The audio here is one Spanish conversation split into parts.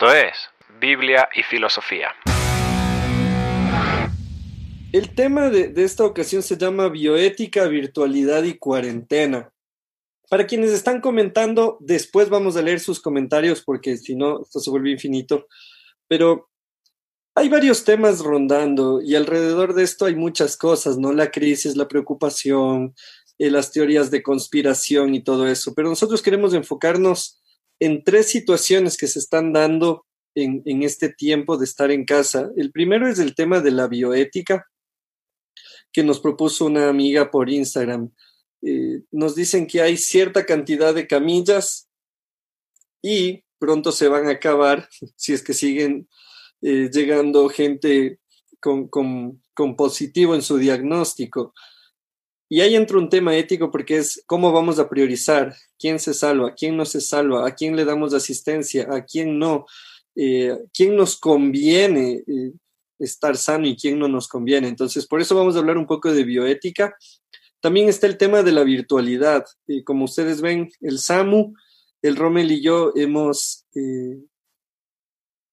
Esto es Biblia y Filosofía. El tema de, esta ocasión se llama bioética, virtualidad y cuarentena. Para quienes están comentando, después vamos a leer sus comentarios porque si no, esto se vuelve infinito. Pero hay varios temas rondando y alrededor de esto hay muchas cosas, ¿no? La crisis, la preocupación, eh, las teorías de conspiración y todo eso. Pero nosotros queremos enfocarnos en tres situaciones que se están dando en, este tiempo de estar en casa. El primero es el tema de la bioética, que nos propuso una amiga por Instagram. Eh, nos dicen que hay cierta cantidad de camillas y pronto se van a acabar si es que siguen eh, llegando gente con, con positivo en su diagnóstico. Y ahí entra un tema ético porque es cómo vamos a priorizar quién se salva, quién no se salva, a quién le damos asistencia, a quién no, eh, quién nos conviene eh, estar sano y quién no nos conviene. Entonces, por eso vamos a hablar un poco de bioética. También está el tema de la virtualidad. y como ustedes ven, el SAMU, el Rommel y yo hemos, eh,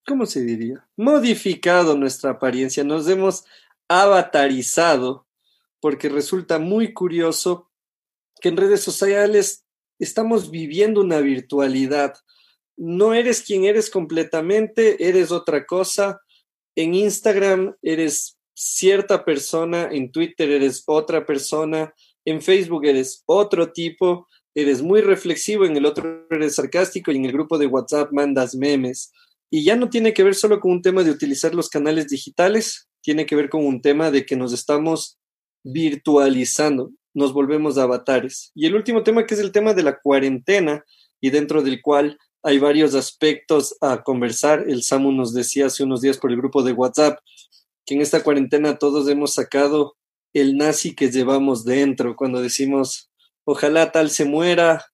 ¿cómo se diría? Modificado nuestra apariencia, nos hemos avatarizado porque resulta muy curioso que en redes sociales estamos viviendo una virtualidad. No eres quien eres completamente, eres otra cosa. En Instagram eres cierta persona, en Twitter eres otra persona, en Facebook eres otro tipo, eres muy reflexivo, en el otro eres sarcástico y en el grupo de WhatsApp mandas memes. Y ya no tiene que ver solo con un tema de utilizar los canales digitales, tiene que ver con un tema de que nos estamos virtualizando, nos volvemos avatares. Y el último tema que es el tema de la cuarentena y dentro del cual hay varios aspectos a conversar. El Samu nos decía hace unos días por el grupo de WhatsApp que en esta cuarentena todos hemos sacado el nazi que llevamos dentro cuando decimos ojalá tal se muera.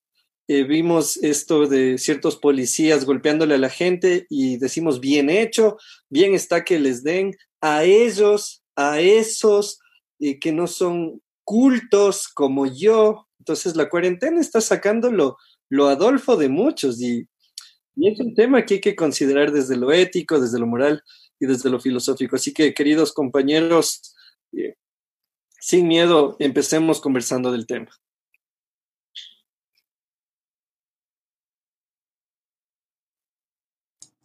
Eh, vimos esto de ciertos policías golpeándole a la gente y decimos bien hecho, bien está que les den a ellos, a esos, y que no son cultos como yo. Entonces la cuarentena está sacando lo, Adolfo de muchos y, es un tema que hay que considerar desde lo ético, desde lo moral y desde lo filosófico. Así que, queridos compañeros, eh, sin miedo, empecemos conversando del tema.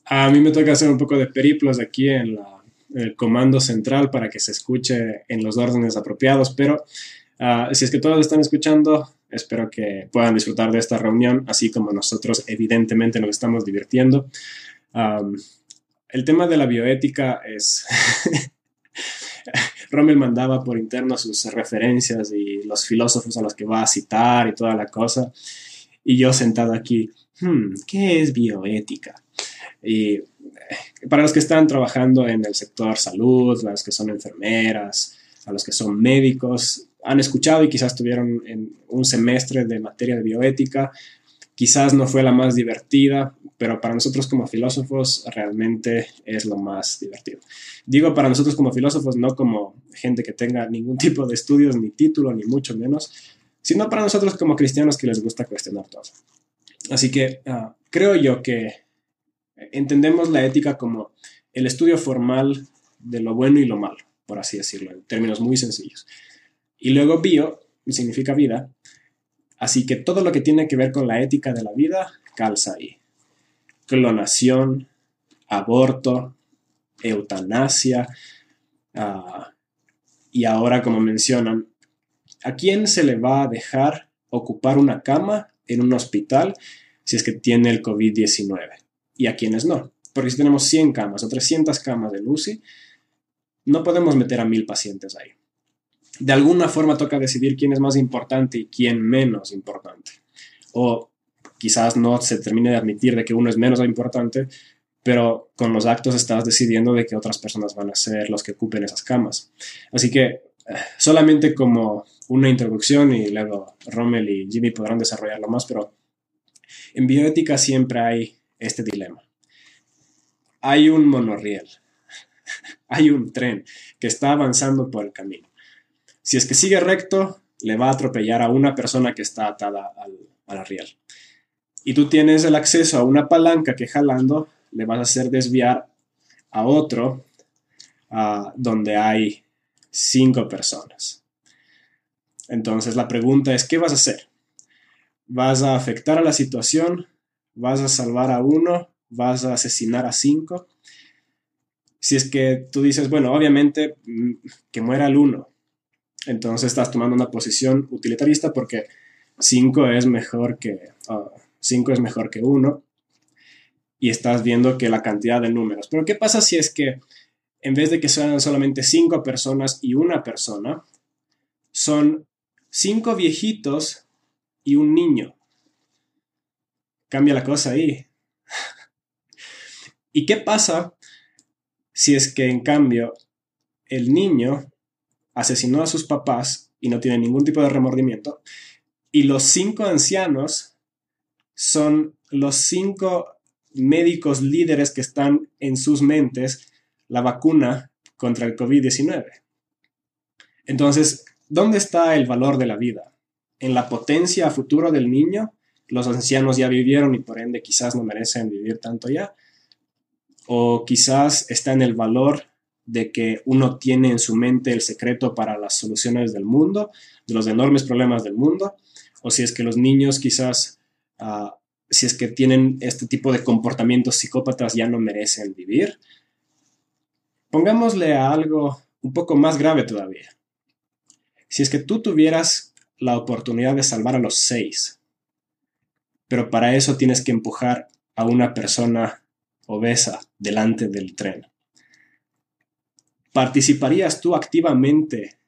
A mí me toca hacer un poco de periplos aquí en la el comando central para que se escuche en los órdenes apropiados, pero ah, si es que todos están escuchando, espero que puedan disfrutar de esta reunión, así como nosotros evidentemente nos estamos divirtiendo. el tema de la bioética es... Rommel mandaba por interno sus referencias y los filósofos a los que va a citar y toda la cosa. Y yo sentado aquí, hmm, ¿qué es bioética? Y para los que están trabajando en el sector salud, los que son enfermeras, a los que son médicos, han escuchado y quizás tuvieron en un semestre de materia de bioética. Quizás no fue la más divertida, pero para nosotros como filósofos realmente es lo más divertido. Digo para nosotros como filósofos, no como gente que tenga ningún tipo de estudios, ni título, ni mucho menos, sino para nosotros como cristianos que les gusta cuestionar todo. Así que ah, creo yo que entendemos la ética como el estudio formal de lo bueno y lo malo, por así decirlo, en términos muy sencillos. Y luego bio significa vida, así que todo lo que tiene que ver con la ética de la vida calza ahí. Clonación, aborto, eutanasia, ah, y ahora como mencionan, ¿a quién se le va a dejar ocupar una cama en un hospital si es que tiene el COVID-19? Y a quienes no. Porque si tenemos 100 camas o 300 camas de UCI, no podemos meter a mil pacientes ahí. De alguna forma toca decidir quién es más importante y quién menos importante. O quizás no se termine de admitir de que uno es menos importante, pero con los actos estás decidiendo de que otras personas van a ser los que ocupen esas camas. Así que eh, solamente como una introducción y luego Rommel y Jimmy podrán desarrollarlo más, pero en bioética siempre hay este dilema. Hay un monorriel, hay un tren que está avanzando por el camino. Si es que sigue recto, le va a atropellar a una persona que está atada al, al riel. Y tú tienes el acceso a una palanca que jalando le vas a hacer desviar a otro ah, donde hay cinco personas. Entonces la pregunta es, ¿qué vas a hacer? ¿Vas a afectar a la situación? ¿Vas a salvar a uno? ¿Vas a asesinar a cinco? Si es que tú dices, bueno, obviamente mm, que muera el uno, entonces estás tomando una posición utilitarista porque 5 es mejor que 5 ah, es mejor que 1 y estás viendo que la cantidad de números. Pero ¿qué pasa si es que en vez de que sean solamente 5 personas y una persona, son 5 viejitos y un niño? Cambia la cosa ahí. ¿Y qué pasa si es que en cambio el niño asesinó a sus papás y no tiene ningún tipo de remordimiento y los cinco ancianos son los cinco médicos líderes que están en sus mentes la vacuna contra el COVID-19. Entonces, ¿dónde está el valor de la vida? ¿En la potencia a futuro del niño? Los ancianos ya vivieron y por ende quizás no merecen vivir tanto ya. O quizás está en el valor de que uno tiene en su mente el secreto para las soluciones del mundo, de los enormes problemas del mundo o si es que los niños quizás, ah, si es que tienen este tipo de comportamientos psicópatas, ya no merecen vivir. Pongámosle a algo un poco más grave todavía. Si es que tú tuvieras la oportunidad de salvar a los seis, pero para eso tienes que empujar a una persona obesa delante del tren. ¿Participarías tú activamente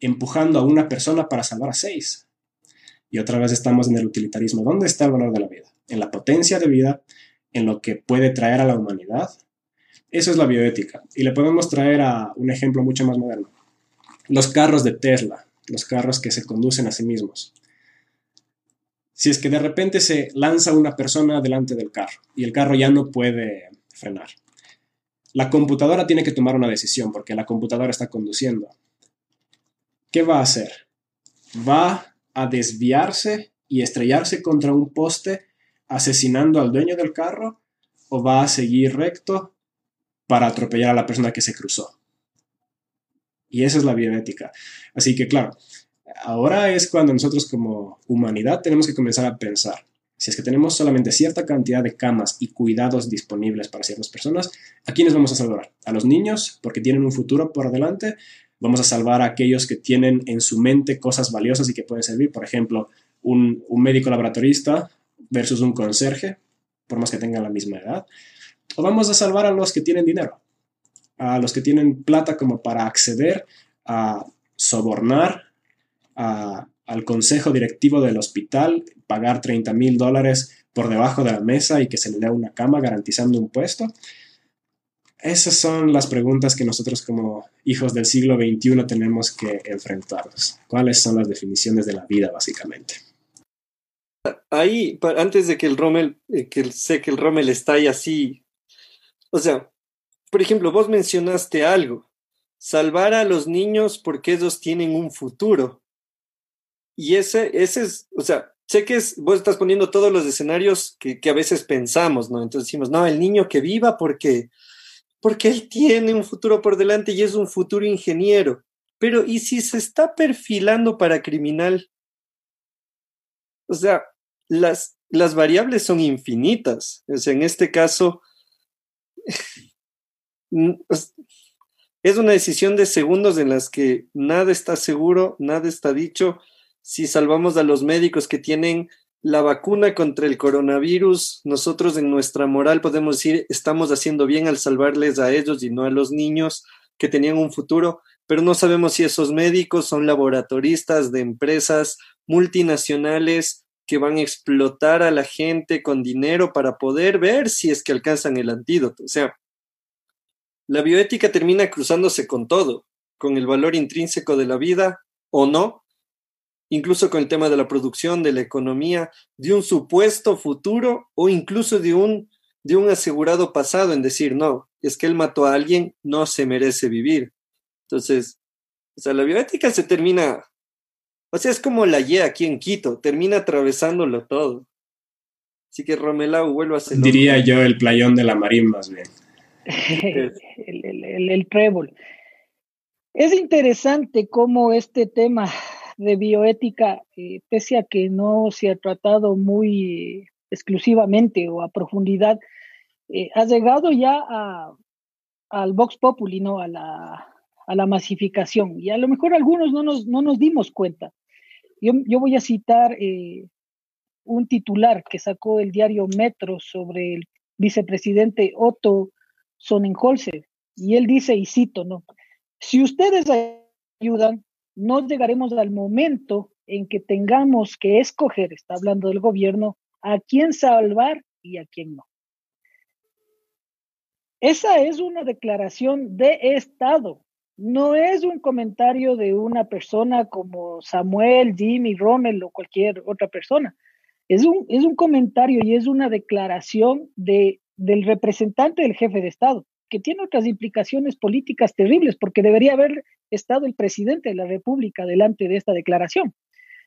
empujando a una persona para salvar a seis? Y otra vez estamos en el utilitarismo. ¿Dónde está el valor de la vida? En la potencia de vida, en lo que puede traer a la humanidad. Eso es la bioética. Y le podemos traer a un ejemplo mucho más moderno. Los carros de Tesla, los carros que se conducen a sí mismos. Si es que de repente se lanza una persona delante del carro y el carro ya no puede frenar. La computadora tiene que tomar una decisión porque la computadora está conduciendo. ¿Qué va a hacer? Va a desviarse y estrellarse contra un poste asesinando al dueño del carro o va a seguir recto para atropellar a la persona que se cruzó. Y esa es la bioética. Así que claro, ahora es cuando nosotros como humanidad tenemos que comenzar a pensar. Si es que tenemos solamente cierta cantidad de camas y cuidados disponibles para ciertas personas, ¿a quiénes vamos a salvar? ¿A los niños porque tienen un futuro por delante? vamos a salvar a aquellos que tienen en su mente cosas valiosas y que pueden servir. Por ejemplo, un, médico laboratorista versus un conserje, por más que tengan la misma edad. O vamos a salvar a los que tienen dinero, a los que tienen plata como para acceder a sobornar al consejo directivo del hospital, pagar 30 mil dólares por debajo de la mesa y que se le dé una cama garantizando un puesto. Esas son las preguntas que nosotros como hijos del siglo XXI tenemos que enfrentarnos. ¿Cuáles son las definiciones de la vida, básicamente? Ahí, antes de que el Rommel, eh, que sé que el Rommel está ahí así, o sea, por ejemplo, vos mencionaste algo, salvar a los niños porque ellos tienen un futuro. Y ese, ese es, o sea, sé que es, vos estás poniendo todos los escenarios que, que a veces pensamos, ¿no? Entonces decimos, no, el niño que viva porque porque él tiene un futuro por delante y es un futuro ingeniero. Pero ¿y si se está perfilando para criminal? O sea, las, las variables son infinitas. O sea, en este caso, es una decisión de segundos en las que nada está seguro, nada está dicho. Si salvamos a los médicos que tienen la vacuna contra el coronavirus, nosotros en nuestra moral podemos decir, estamos haciendo bien al salvarles a ellos y no a los niños que tenían un futuro, pero no sabemos si esos médicos son laboratoristas de empresas multinacionales que van a explotar a la gente con dinero para poder ver si es que alcanzan el antídoto. O sea, la bioética termina cruzándose con todo, con el valor intrínseco de la vida o no, incluso con el tema de la producción, de la economía, de un supuesto futuro o incluso de un, de un asegurado pasado en decir, no, es que él mató a alguien, no se merece vivir. Entonces, o sea, la bioética se termina, o sea, es como la Y aquí en Quito, termina atravesándolo todo. Así que Romelau, vuelvo a ser. Diría yo el playón de la Marín más bien. el, el, el, trébol. Es interesante cómo este tema de bioética, eh, pese a que no se ha tratado muy exclusivamente o a profundidad, eh, ha llegado ya al Vox Populi, ¿no? A la, a la masificación. Y a lo mejor algunos no nos, no nos dimos cuenta. Yo, yo voy a citar eh, un titular que sacó el diario Metro sobre el vicepresidente Otto Sonnenholzer. Y él dice, y cito, ¿no? Si ustedes ayudan, no llegaremos al momento en que tengamos que escoger, está hablando del gobierno, a quién salvar y a quién no. Esa es una declaración de Estado, no es un comentario de una persona como Samuel, Jimmy, Rommel o cualquier otra persona. Es un, es un comentario y es una declaración de, del representante del jefe de Estado, que tiene otras implicaciones políticas terribles, porque debería haber estado el presidente de la República delante de esta declaración.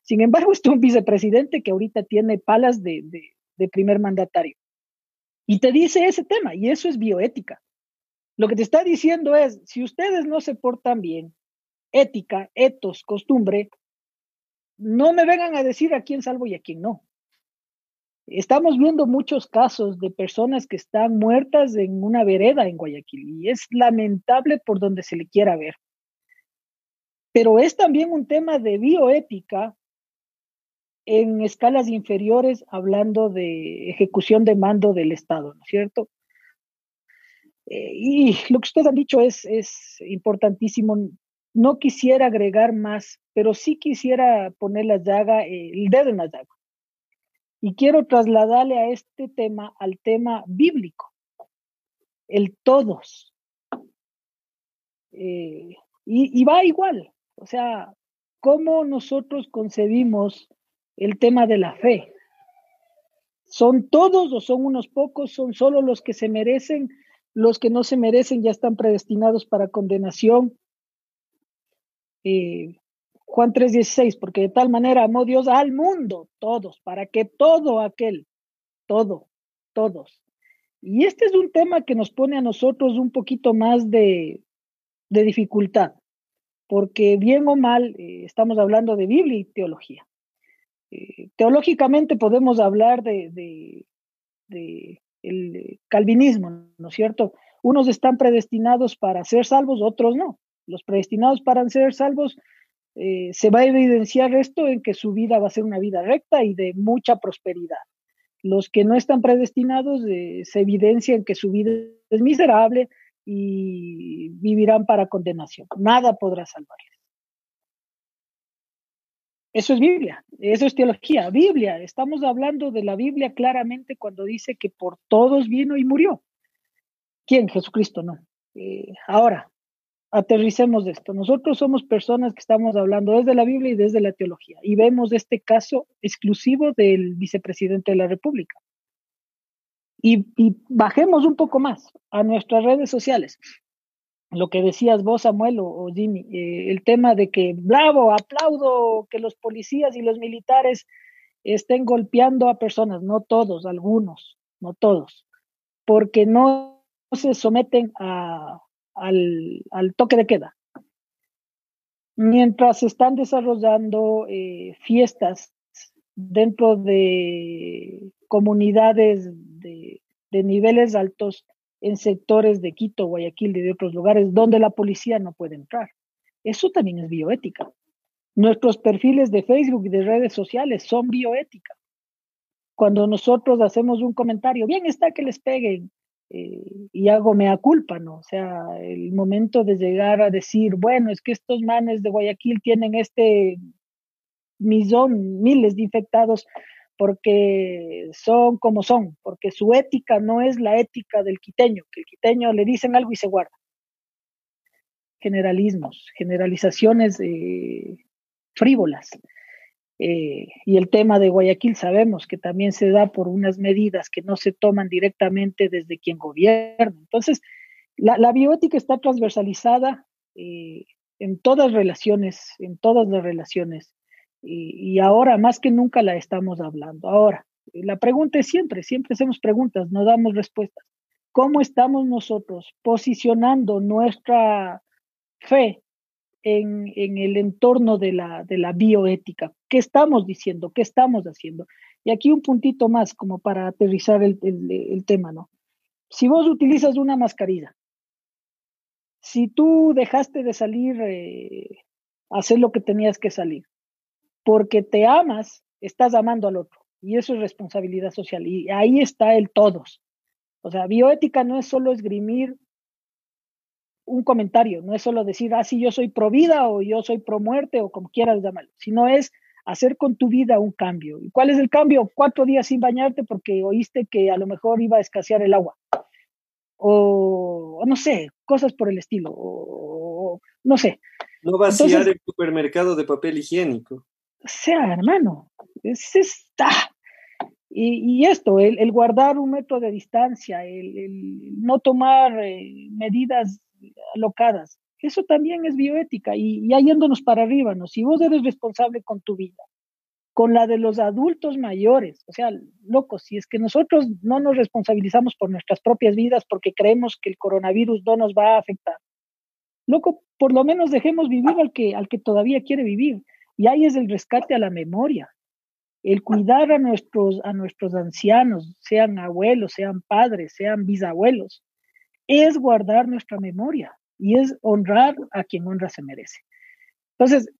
Sin embargo, está un vicepresidente que ahorita tiene palas de, de primer mandatario. Y te dice ese tema, y eso es bioética. Lo que te está diciendo es, si ustedes no se portan bien, ética, etos, costumbre, no me vengan a decir a quién salvo y a quién no. Estamos viendo muchos casos de personas que están muertas en una vereda en Guayaquil y es lamentable por donde se le quiera ver. Pero es también un tema de bioética en escalas inferiores, hablando de ejecución de mando del Estado, ¿no es cierto? Eh, y lo que ustedes han dicho es, es importantísimo. No quisiera agregar más, pero sí quisiera poner la llaga, el dedo en la llaga. Y quiero trasladarle a este tema al tema bíblico, el todos. Eh, y, va igual, o sea, cómo nosotros concebimos el tema de la fe. ¿Son todos o son unos pocos? ¿Son solo los que se merecen? Los que no se merecen ya están predestinados para condenación. Eh, Juan 3:16, porque de tal manera amó Dios al mundo, todos, para que todo aquel, todo, todos. Y este es un tema que nos pone a nosotros un poquito más de, de dificultad, porque bien o mal eh, estamos hablando de Biblia y teología. Eh, teológicamente podemos hablar de, de, de, el calvinismo, ¿no es cierto? Unos están predestinados para ser salvos, otros no. Los predestinados para ser salvos eh, se va a evidenciar esto en que su vida va a ser una vida recta y de mucha prosperidad. Los que no están predestinados eh, se evidencia en que su vida es miserable y vivirán para condenación. Nada podrá salvarles. Eso es Biblia, eso es teología, Biblia. Estamos hablando de la Biblia claramente cuando dice que por todos vino y murió. ¿Quién? Jesucristo, no. Eh, ahora, aterricemos esto. Nosotros somos personas que estamos hablando desde la Biblia y desde la teología y vemos este caso exclusivo del vicepresidente de la República. Y, y bajemos un poco más a nuestras redes sociales lo que decías vos, Samuel o, Jimmy, eh, el tema de que, bravo, aplaudo que los policías y los militares estén golpeando a personas, no todos, algunos, no todos, porque no se someten a, al, al, toque de queda. Mientras se están desarrollando eh, fiestas dentro de comunidades de, de niveles altos, en sectores de Quito, Guayaquil y de otros lugares donde la policía no puede entrar. Eso también es bioética. Nuestros perfiles de Facebook y de redes sociales son bioética. Cuando nosotros hacemos un comentario, bien está que les peguen eh, y hago mea culpa, ¿no? O sea, el momento de llegar a decir, bueno, es que estos manes de Guayaquil tienen este millón, miles de infectados, porque son como son, porque su ética no es la ética del quiteño, que el quiteño le dicen algo y se guarda. Generalismos, generalizaciones eh, frívolas. Eh, y el tema de Guayaquil sabemos que también se da por unas medidas que no se toman directamente desde quien gobierna. Entonces, la, la bioética está transversalizada eh, en todas relaciones, en todas las relaciones y, ahora más que nunca la estamos hablando. Ahora, La pregunta es siempre, siempre hacemos preguntas, no damos respuestas. ¿Cómo estamos nosotros posicionando nuestra fe en, el entorno de la, de la bioética? ¿Qué estamos diciendo? ¿Qué estamos haciendo? Y aquí un puntito más como para aterrizar el, tema, ¿no? Si vos utilizas una mascarilla, si tú dejaste de salir eh, hacer lo que tenías que salir, porque te amas, estás amando al otro. Y eso es responsabilidad social. Y ahí está el todos. O sea, bioética no es solo esgrimir un comentario, no es solo decir, ah, sí, yo soy pro vida o yo soy pro muerte o como quieras llamarlo, sino es hacer con tu vida un cambio. ¿Y cuál es el cambio? Cuatro días sin bañarte porque oíste que a lo mejor iba a escasear el agua. O, no sé, cosas por el estilo. O, no sé. No vaciar el supermercado de papel higiénico. O sea, hermano, es, está. Y, esto, el, guardar un metro de distancia, el, no tomar eh, medidas alocadas, eso también es bioética y, y yéndonos para arriba, ¿no? Si vos eres responsable con tu vida, con la de los adultos mayores, o sea, loco, si es que nosotros no nos responsabilizamos por nuestras propias vidas porque creemos que el coronavirus no nos va a afectar, loco, por lo menos dejemos vivir al que, al que todavía quiere vivir. Y ahí es el rescate a la memoria el cuidar a nuestros, a nuestros ancianos, sean abuelos, sean padres, sean bisabuelos, es guardar nuestra memoria y es honrar a quien honra se merece. Entonces,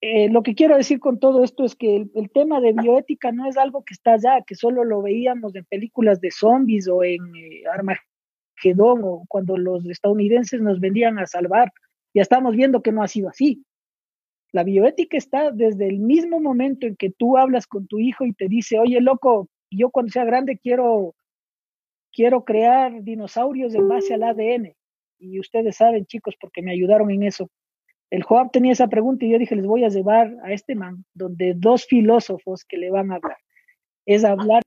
eh, lo que quiero decir con todo esto es que el, tema de bioética no es algo que está allá, que solo lo veíamos en películas de zombies o en eh, Armagedón o cuando los estadounidenses nos vendían a salvar. Ya estamos viendo que no ha sido así. La bioética está desde el mismo momento en que tú hablas con tu hijo y te dice, oye, loco, yo cuando sea grande quiero, quiero crear dinosaurios en base al ADN. Y ustedes saben, chicos, porque me ayudaron en eso. El Joab tenía esa pregunta y yo dije, les voy a llevar a este man, donde dos filósofos que le van a hablar. Es hablar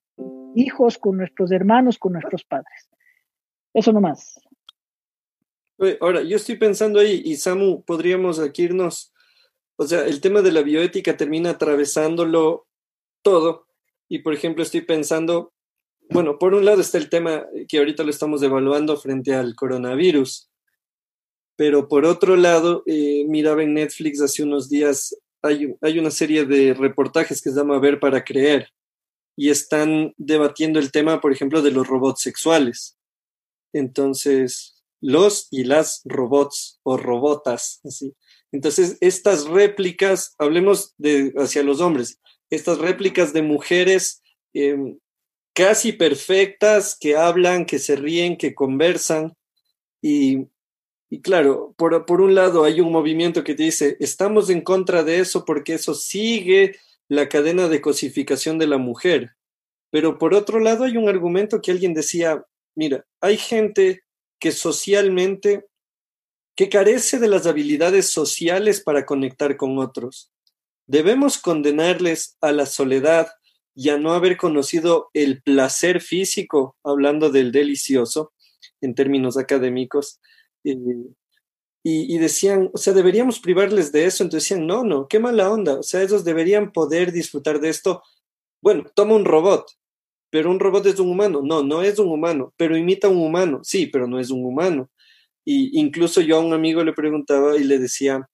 hijos con nuestros hermanos, con nuestros padres. Eso nomás. Ahora, yo estoy pensando ahí, y Samu, podríamos aquí irnos o sea, el tema de la bioética termina atravesándolo todo. Y por ejemplo, estoy pensando, bueno, por un lado está el tema que ahorita lo estamos evaluando frente al coronavirus, pero por otro lado, eh, miraba en Netflix hace unos días, hay, hay una serie de reportajes que se llama Ver para Creer y están debatiendo el tema, por ejemplo, de los robots sexuales. Entonces, los y las robots o robotas, entonces, estas réplicas, hablemos de hacia los hombres, estas réplicas de mujeres em, casi perfectas que hablan, que se ríen, que conversan. Y, y claro, por, por un lado hay un movimiento que dice, estamos en contra de eso porque eso sigue la cadena de cosificación de la mujer. Pero por otro lado hay un argumento que alguien decía, mira, hay gente que socialmente que carece de las habilidades sociales para conectar con otros. Debemos condenarles a la soledad y a no haber conocido el placer físico, hablando del delicioso en términos académicos. y, y, decían, o sea, deberíamos privarles de eso. Entonces decían, no, no, qué mala onda. O sea, ellos deberían poder disfrutar de esto. Bueno, toma un robot, pero un robot es un humano. No, no es un humano, pero imita a un humano. Sí, pero no es un humano. Y incluso yo a un amigo le preguntaba y le decía,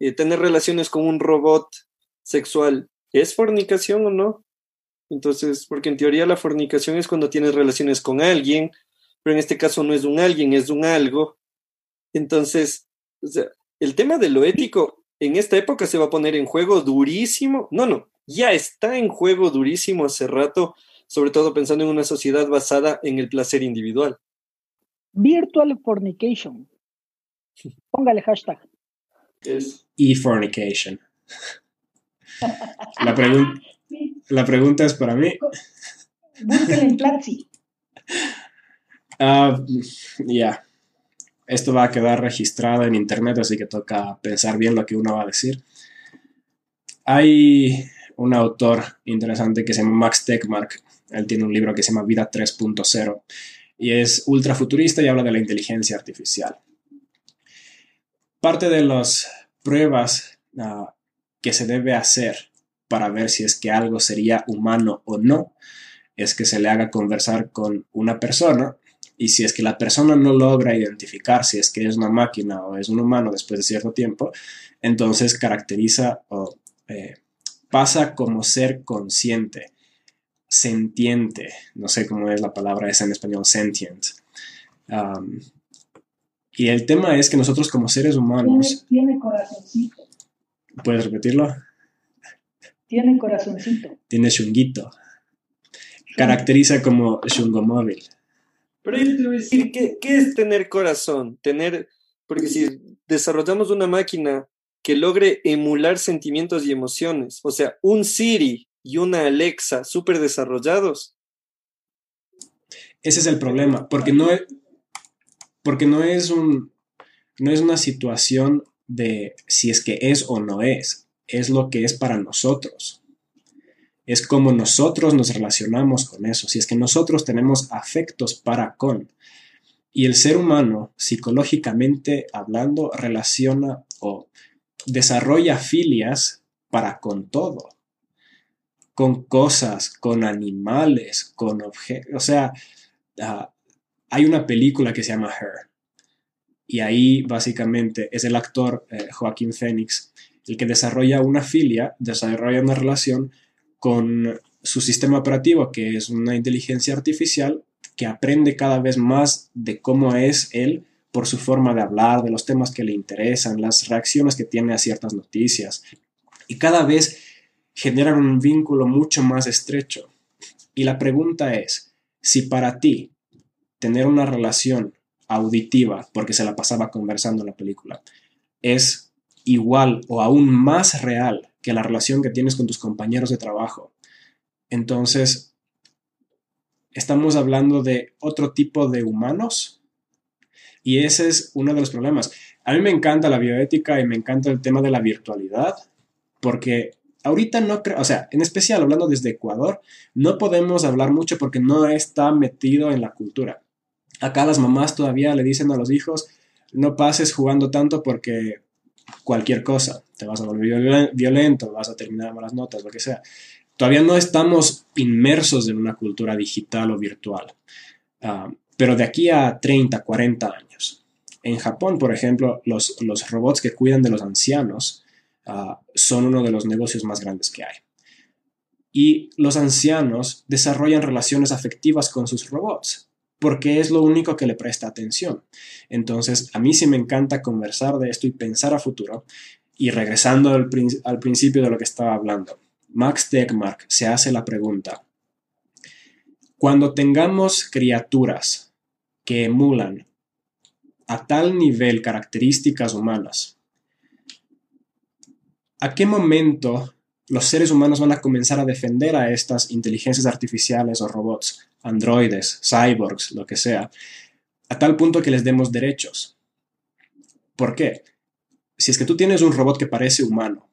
eh, ¿tener relaciones con un robot sexual es fornicación o no? Entonces, porque en teoría la fornicación es cuando tienes relaciones con alguien, pero en este caso no es un alguien, es un algo. Entonces, el tema de lo ético en esta época se va a poner en juego durísimo. No, no, ya está en juego durísimo hace rato, sobre todo pensando en una sociedad basada en el placer individual. Virtual fornication. Póngale hashtag. E-fornication. La, la, pregunta es para mí. En Platzi. Ah, ya. Esto va a quedar registrado en internet, así que toca pensar bien lo que uno va a decir. Hay un autor interesante que se llama Max Tegmark. Él tiene un libro que se llama Vida 3.0 y es ultra futurista y habla de la inteligencia artificial. Parte de las pruebas ah, que se debe hacer para ver si es que algo sería humano o no, es que se le haga conversar con una persona y si es que la persona no logra identificar si es que es una máquina o es un humano después de cierto tiempo, entonces caracteriza o eh, pasa como ser consciente, sentiente, no sé cómo es la palabra esa en español, sentient. Um, y el tema es que nosotros como seres humanos... Tiene, corazoncito. ¿Puedes repetirlo? Tiene corazoncito. Tiene shunguito. Caracteriza como shungomóvil. Pero yo te voy a decir, ¿qué, ¿qué es tener corazón? Tener, porque si desarrollamos una máquina que logre emular sentimientos y emociones, o sea, un Siri y una Alexa súper desarrollados. Ese es el problema, porque no es, porque no es un, no es una situación de si es que es o no es, es lo que es para nosotros. Es como nosotros nos relacionamos con eso, si es que nosotros tenemos afectos para con. Y el ser humano, psicológicamente hablando, relaciona o desarrolla filias para con todo, con cosas, con animales, con objetos. O sea, ah, hay una película que se llama Her. Y ahí básicamente es el actor eh, Joaquín Phoenix el que desarrolla una filia, desarrolla una relación con su sistema operativo, que es una inteligencia artificial que aprende cada vez más de cómo es él por su forma de hablar, de los temas que le interesan, las reacciones que tiene a ciertas noticias. Y cada vez generan un vínculo mucho más estrecho. Y la pregunta es, si para ti tener una relación auditiva, porque se la pasaba conversando en la película, es igual o aún más real que la relación que tienes con tus compañeros de trabajo, entonces estamos hablando de otro tipo de humanos y ese es uno de los problemas. A mí me encanta la bioética y me encanta el tema de la virtualidad, porque ahorita no creo, o sea, en especial hablando desde Ecuador, no podemos hablar mucho porque no está metido en la cultura. Acá las mamás todavía le dicen a los hijos, no pases jugando tanto porque cualquier cosa, te vas a volver violento, vas a terminar malas notas, lo que sea. Todavía no estamos inmersos en una cultura digital o virtual. Ah, pero de aquí a 30, 40 años. En Japón, por ejemplo, los, los robots que cuidan de los ancianos ah, son uno de los negocios más grandes que hay. Y los ancianos desarrollan relaciones afectivas con sus robots, porque es lo único que le presta atención. Entonces, a mí sí me encanta conversar de esto y pensar a futuro. Y regresando al, principio de lo que estaba hablando, Max Tegmark se hace la pregunta, cuando tengamos criaturas que emulan a tal nivel características humanas, ¿a qué momento los seres humanos van a comenzar a defender a estas inteligencias artificiales o robots, androides, cyborgs, lo que sea, a tal punto que les demos derechos? ¿Por qué? Si es que tú tienes un robot que parece humano,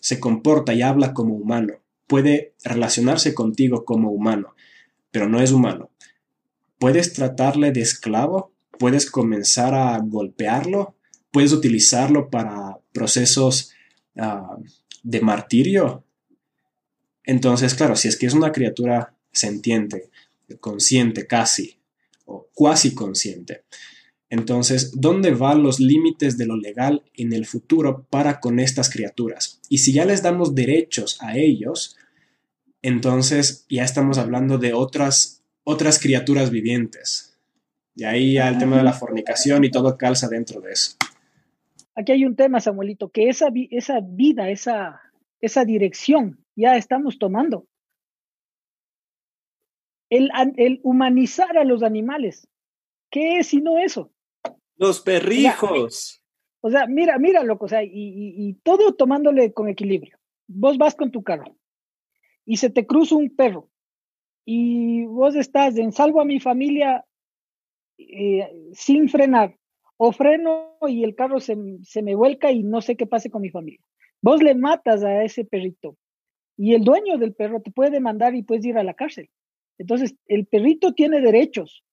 se comporta y habla como humano, puede relacionarse contigo como humano, pero no es humano. Puedes tratarle de esclavo, puedes comenzar a golpearlo, puedes utilizarlo para procesos ah, de martirio. Entonces, claro, si es que es una criatura sentiente, consciente casi, o cuasi consciente, entonces, ¿dónde van los límites de lo legal en el futuro para con estas criaturas? Y si ya les damos derechos a ellos, entonces ya estamos hablando de otras, otras criaturas vivientes. Y ahí ya el tema de la fornicación y todo calza dentro de eso. Aquí hay un tema, Samuelito, que esa, esa vida, esa, esa dirección ya estamos tomando. El, el humanizar a los animales. ¿Qué es sino eso? Los perrijos. O sea, mira, mira, loco, o sea, y, y, todo tomándole con equilibrio. Vos vas con tu carro y se te cruza un perro y vos estás en salvo a mi familia eh, sin frenar o freno y el carro se, se, me vuelca y no sé qué pase con mi familia. Vos le matas a ese perrito y el dueño del perro te puede demandar y puedes ir a la cárcel. Entonces, el perrito tiene derechos,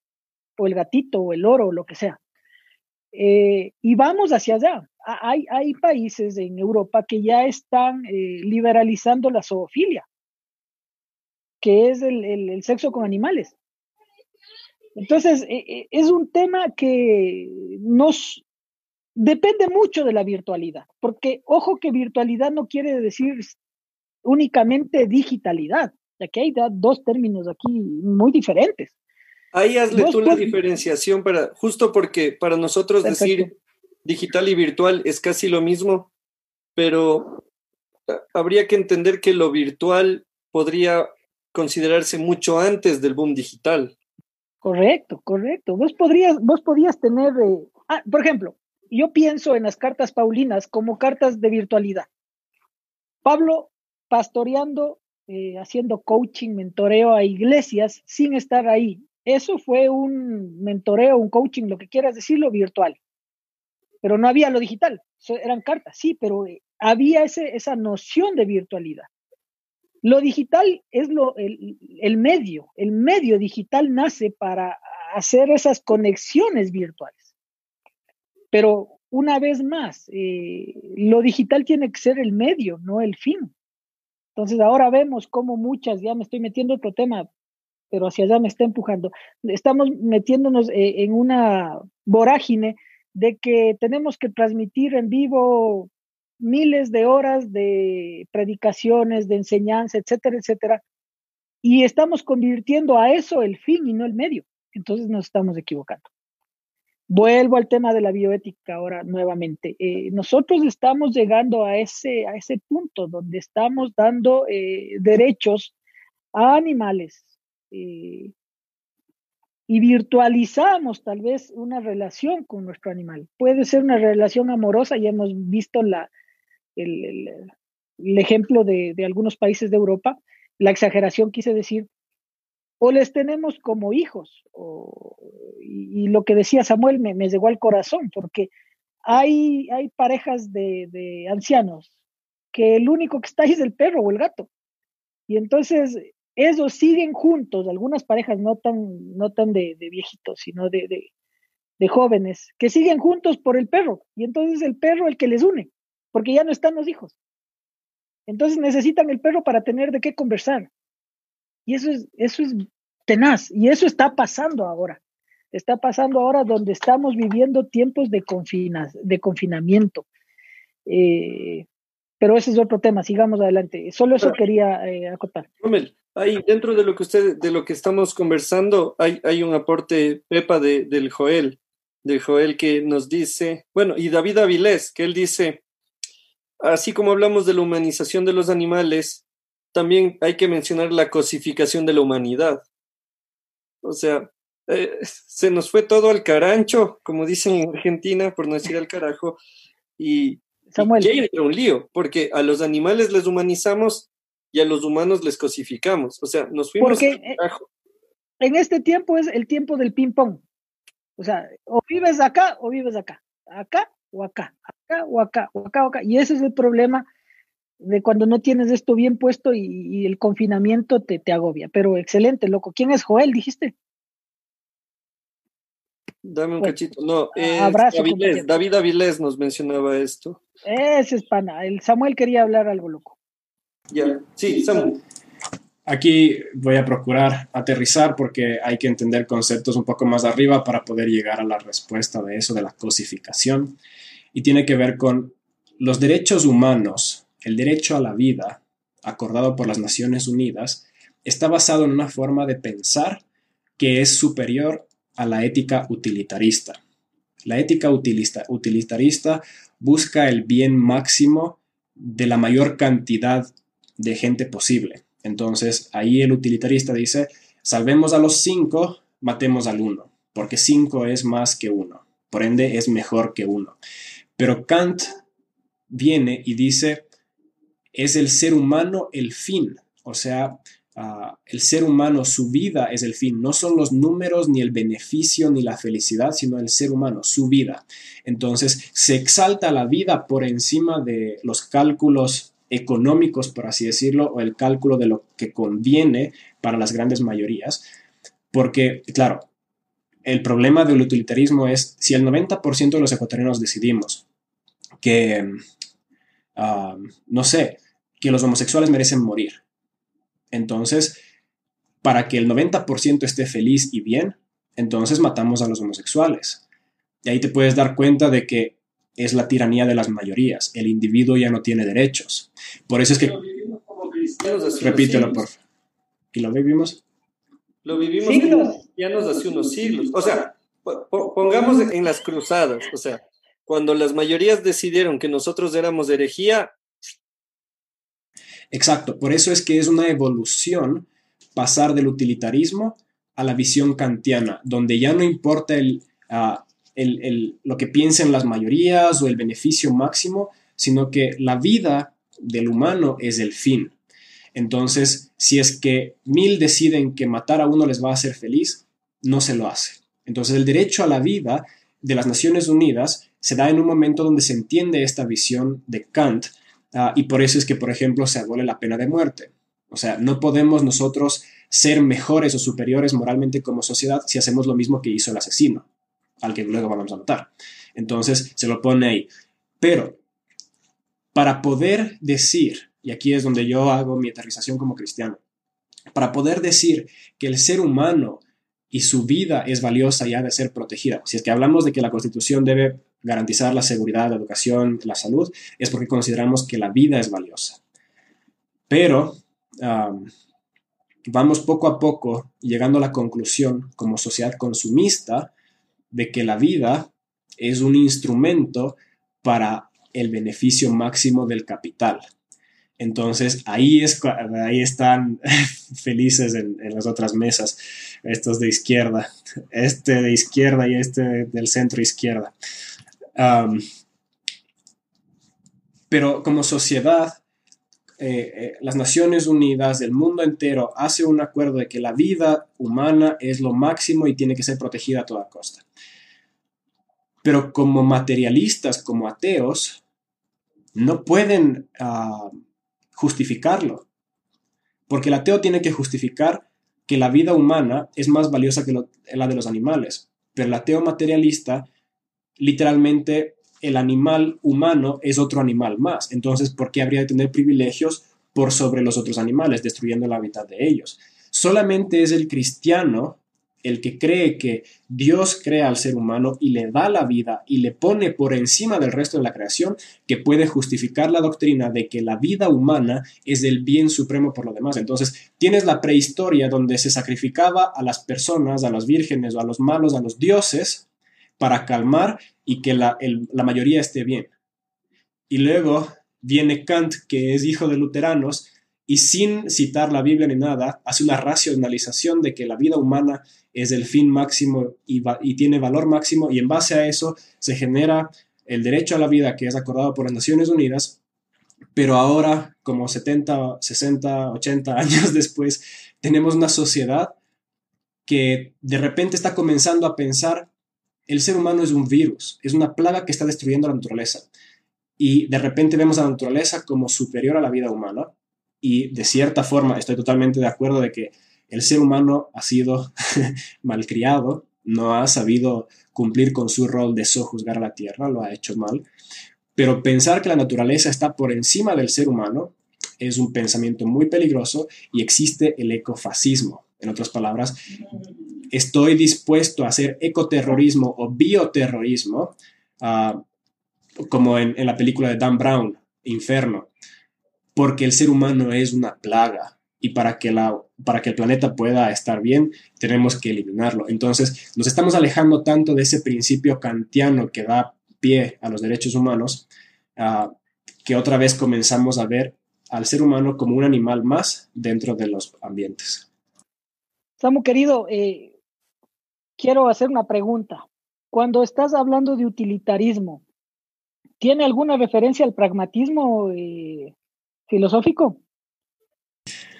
o el gatito, o el oro, o lo que sea. Eh, y vamos hacia allá. hay, hay países en Europa que ya están eh, liberalizando la zoofilia, que es el, el, sexo con animales. Entonces, e, e, es un tema que nos depende mucho de la virtualidad, porque ojo que virtualidad no quiere decir únicamente digitalidad, ya que hay dos términos aquí muy diferentes. Ahí hazle tú la diferenciación para, justo porque para nosotros decir digital y virtual es casi lo mismo, pero habría que entender que lo virtual podría considerarse mucho antes del boom digital. Correcto, correcto. Vos podrías, vos podías tener, eh, ah, por ejemplo, yo pienso en las cartas paulinas como cartas de virtualidad. Pablo pastoreando, eh, haciendo coaching, mentoreo a iglesias sin estar ahí. Eso fue un mentoreo, un coaching, lo que quieras decirlo, virtual pero no había lo digital, eran cartas, sí, pero eh, había esa noción de virtualidad. Lo digital es lo, el, medio, el medio digital nace para hacer esas conexiones virtuales. Pero una vez más, eh, lo digital tiene que ser el medio, no el fin. Entonces ahora vemos cómo muchas, ya me estoy metiendo otro tema, pero hacia allá me está empujando. Estamos metiéndonos eh, en una vorágine de que tenemos que transmitir en vivo miles de horas de predicaciones, de enseñanza, etcétera, etcétera. Y estamos convirtiendo a eso el fin y no el medio. Entonces nos estamos equivocando. Vuelvo al tema de la bioética ahora nuevamente. Eh, nosotros estamos llegando a ese, a ese punto donde estamos dando eh, derechos a animales, eh, y virtualizamos tal vez una relación con nuestro animal. Puede ser una relación amorosa, ya hemos visto la, el, ejemplo de, algunos países de Europa, la exageración quise decir, o les tenemos como hijos, y, lo que decía Samuel me, me, llegó al corazón, porque hay, hay parejas de, de ancianos que el único que está ahí es el perro o el gato. Y entonces esos siguen juntos, algunas parejas no tan, no tan de, viejitos, sino de, de, jóvenes, que siguen juntos por el perro. Y entonces el perro el que les une, porque ya no están los hijos. Entonces necesitan el perro para tener de qué conversar. Y eso es, eso es tenaz. Y eso está pasando ahora. Está pasando ahora donde estamos viviendo tiempos de, confinas, de confinamiento. Eh, pero ese es otro tema, sigamos adelante. Solo eso quería eh, acotar. Ahí, dentro de lo que usted, de lo que estamos conversando, hay, hay un aporte, Pepa, de, del Joel, del Joel que nos dice, bueno, y David Avilés, que él dice, así como hablamos de la humanización de los animales, también hay que mencionar la cosificación de la humanidad. O sea, eh, se nos fue todo al carancho, como dicen en Argentina, por no decir al carajo, y, Samuel. y hay un lío, porque a los animales les humanizamos y a los humanos les cosificamos. O sea, nos fuimos. Porque eh, en este tiempo es el tiempo del ping-pong. O sea, o vives acá o vives acá. Acá o acá. Acá o acá o acá o acá. Y ese es el problema de cuando no tienes esto bien puesto y, el confinamiento te, te agobia. Pero excelente, loco. ¿Quién es Joel? Dijiste. Dame un cachito. No, David, David Avilés nos mencionaba esto. Ese es pana. El Samuel quería hablar algo loco. Ya, sí, Samu. Aquí voy a procurar aterrizar porque hay que entender conceptos un poco más arriba para poder llegar a la respuesta de eso, de la cosificación. Y tiene que ver con los derechos humanos, el derecho a la vida, acordado por las Naciones Unidas, está basado en una forma de pensar que es superior a la ética utilitarista. La ética utilitarista busca el bien máximo de la mayor cantidad de gente posible. Entonces ahí el utilitarista dice, salvemos a los cinco, matemos al uno, porque cinco es más que uno, por ende es mejor que uno. Pero Kant viene y dice, es el ser humano el fin, o sea, ah, el ser humano, su vida es el fin, no son los números, ni el beneficio, ni la felicidad, sino el ser humano, su vida. Entonces se exalta la vida por encima de los cálculos económicos, por así decirlo, o el cálculo de lo que conviene para las grandes mayorías. Porque, claro, el problema del utilitarismo es si el 90% de los ecuatorianos decidimos que, ah, no sé, que los homosexuales merecen morir. Entonces, para que el 90% esté feliz y bien, entonces matamos a los homosexuales. Y ahí te puedes dar cuenta de que es la tiranía de las mayorías. El individuo ya no tiene derechos. Por eso es que... Repítelo, por favor. ¿Y lo vivimos? Lo vivimos como cristianos hace unos siglos. O sea, pongamos en las cruzadas. O sea, cuando las mayorías decidieron que nosotros éramos herejía. Exacto. Por eso es que es una evolución pasar del utilitarismo a la visión kantiana, donde ya no importa ah, el, lo que piensen las mayorías o el beneficio máximo, sino que la vida del humano es el fin. Entonces, si es que mil deciden que matar a uno les va a hacer feliz, no se lo hace. Entonces, el derecho a la vida de las Naciones Unidas se da en un momento donde se entiende esta visión de Kant ah, y por eso es que, por ejemplo, se abole la pena de muerte. O sea, no podemos nosotros ser mejores o superiores moralmente como sociedad si hacemos lo mismo que hizo el asesino, al que luego vamos a matar. Entonces, se lo pone ahí. Pero, para poder decir y aquí es donde yo hago mi aterrización como cristiano, para poder decir que el ser humano y su vida es valiosa y ha de ser protegida. Si es que hablamos de que la Constitución debe garantizar la seguridad, la educación, la salud, es porque consideramos que la vida es valiosa. Pero vamos poco a poco llegando a la conclusión como sociedad consumista de que la vida es un instrumento para el beneficio máximo del capital. Entonces ahí, es, ahí están felices en, las otras mesas, estos de izquierda, este de izquierda y este del centro izquierda. Pero como sociedad, eh, eh, las Naciones Unidas, el mundo entero, hace un acuerdo de que la vida humana es lo máximo y tiene que ser protegida a toda costa. Pero como materialistas, como ateos, no pueden justificarlo. Porque el ateo tiene que justificar que la vida humana es más valiosa que la de los animales. Pero el ateo materialista, literalmente, el animal humano es otro animal más. Entonces, ¿por qué habría de tener privilegios por sobre los otros animales, destruyendo el hábitat de ellos? Solamente es el cristiano el que cree que Dios crea al ser humano y le da la vida y le pone por encima del resto de la creación, que puede justificar la doctrina de que la vida humana es el bien supremo por lo demás. Entonces, tienes la prehistoria donde se sacrificaba a las personas, a las vírgenes o a los malos, a los dioses, para calmar y que la, la mayoría esté bien. Y luego viene Kant, que es hijo de luteranos, y sin citar la Biblia ni nada, hace una racionalización de que la vida humana es el fin máximo y, y, tiene valor máximo y en base a eso se genera el derecho a la vida que es acordado por las Naciones Unidas, pero ahora, como 70, 60, 80 años después, tenemos una sociedad que de repente está comenzando a pensar el ser humano es un virus, es una plaga que está destruyendo la naturaleza. Y de repente vemos a la naturaleza como superior a la vida humana. Y de cierta forma estoy totalmente de acuerdo de que el ser humano ha sido malcriado, no ha sabido cumplir con su rol de sojuzgar a la tierra, lo ha hecho mal. Pero pensar que la naturaleza está por encima del ser humano es un pensamiento muy peligroso y existe el ecofascismo. En otras palabras, estoy dispuesto a hacer ecoterrorismo o bioterrorismo, ah, como en, en la película de Dan Brown, Inferno, porque el ser humano es una plaga y para que, la, para que el planeta pueda estar bien, tenemos que eliminarlo. Entonces, nos estamos alejando tanto de ese principio kantiano que da pie a los derechos humanos, ah, que otra vez comenzamos a ver al ser humano como un animal más dentro de los ambientes. Samu, querido, eh, quiero hacer una pregunta. Cuando estás hablando de utilitarismo, ¿tiene alguna referencia al pragmatismo eh, filosófico?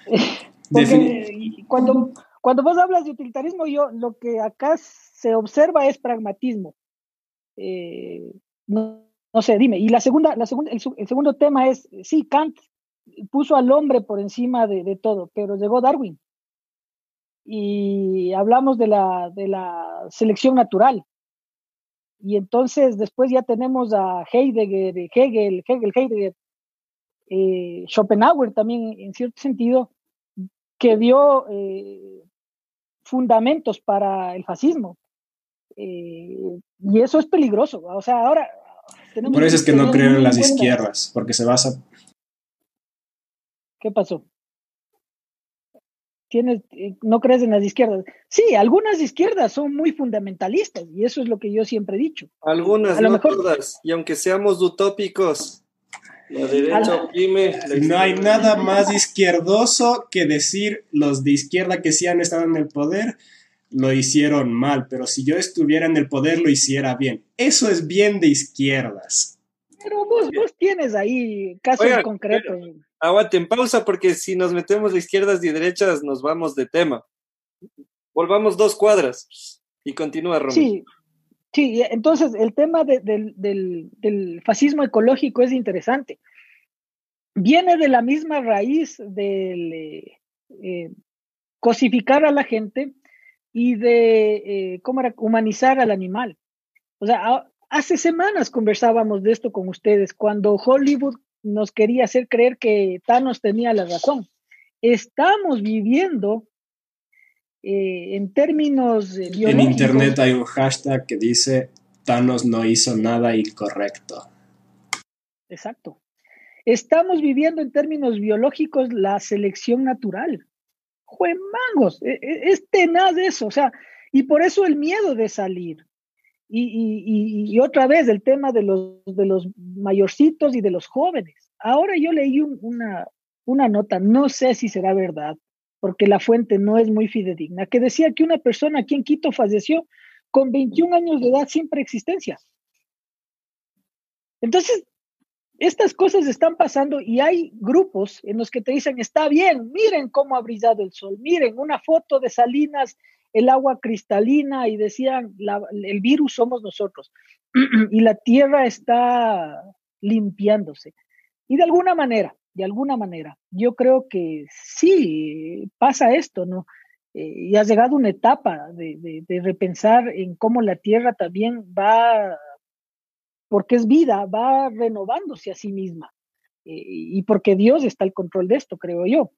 cuando, cuando vos hablas de utilitarismo, yo lo que acá se observa es pragmatismo. Eh, no, sé, dime. Y la segunda, la segunda, el, segundo tema es, sí, Kant puso al hombre por encima de, todo, pero llegó Darwin. Y hablamos de la, de la selección natural. Y entonces después ya tenemos a Heidegger, Hegel, Hegel, Heidegger, eh, Schopenhauer también en cierto sentido, que dio eh, fundamentos para el fascismo. Eh, y eso es peligroso. O sea, ahora... Por eso es que no creo en las izquierdas, porque se basa... ¿Qué pasó? Tienes, no crees en las izquierdas. Sí, algunas izquierdas son muy fundamentalistas y eso es lo que yo siempre he dicho. Algunas, no todas. Y aunque seamos utópicos, la derecha oprime. no hay nada más izquierdoso que decir los de izquierda que sí han estado en el poder lo hicieron mal, pero si yo estuviera en el poder lo hiciera bien. Eso es bien de izquierdas. Pero vos, vos tienes ahí casos concretos. Aguante en pausa porque si nos metemos de izquierdas y derechas nos vamos de tema. Volvamos dos cuadras y continúa, Romero. Sí, Sí, entonces el tema del, fascismo ecológico es interesante. Viene de la misma raíz del eh, eh, cosificar a la gente y de eh, ¿cómo era? humanizar al animal. O sea, hace semanas conversábamos de esto con ustedes, cuando Hollywood nos quería hacer creer que Thanos tenía la razón. Estamos viviendo eh, en términos En Internet hay un hashtag que dice Thanos no hizo nada incorrecto. Exacto. Estamos viviendo en términos biológicos la selección natural. Juemangos, e, e, es tenaz eso, o sea, y por eso el miedo de salir. Y, otra vez el tema de los, de los mayorcitos y de los jóvenes. Ahora yo leí una, una nota, no sé si será verdad, porque la fuente no es muy fidedigna, que decía que una persona aquí en Quito falleció con 21 años de edad sin preexistencia. Entonces, estas cosas están pasando y hay grupos en los que te dicen, está bien, miren cómo ha brillado el sol, miren una foto de Salinas, el agua cristalina y decían, el virus somos nosotros y la tierra está limpiándose. Y de alguna manera, de alguna manera. Yo creo que sí pasa esto, ¿no? Eh, y ha llegado una etapa de, repensar en cómo la Tierra también va, porque es vida, va renovándose a sí misma. Eh, y porque Dios está al control de esto, creo yo.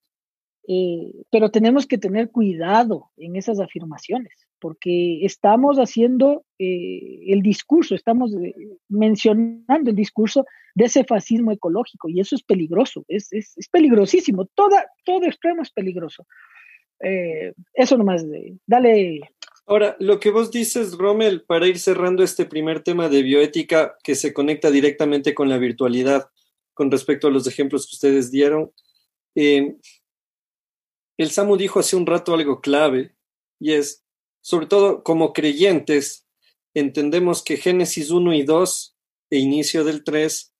Eh, pero tenemos que tener cuidado en esas afirmaciones porque estamos haciendo eh, el discurso, estamos eh, mencionando el discurso de ese fascismo ecológico y eso es peligroso, es, peligrosísimo, Toda, todo extremo es peligroso. Eh, eso nomás, dale. Ahora, lo que vos dices, Rommel, para ir cerrando este primer tema de bioética que se conecta directamente con la virtualidad, con respecto a los ejemplos que ustedes dieron, el Samu dijo hace un rato algo clave y es, sobre todo como creyentes, entendemos que Génesis 1 y 2 e inicio del 3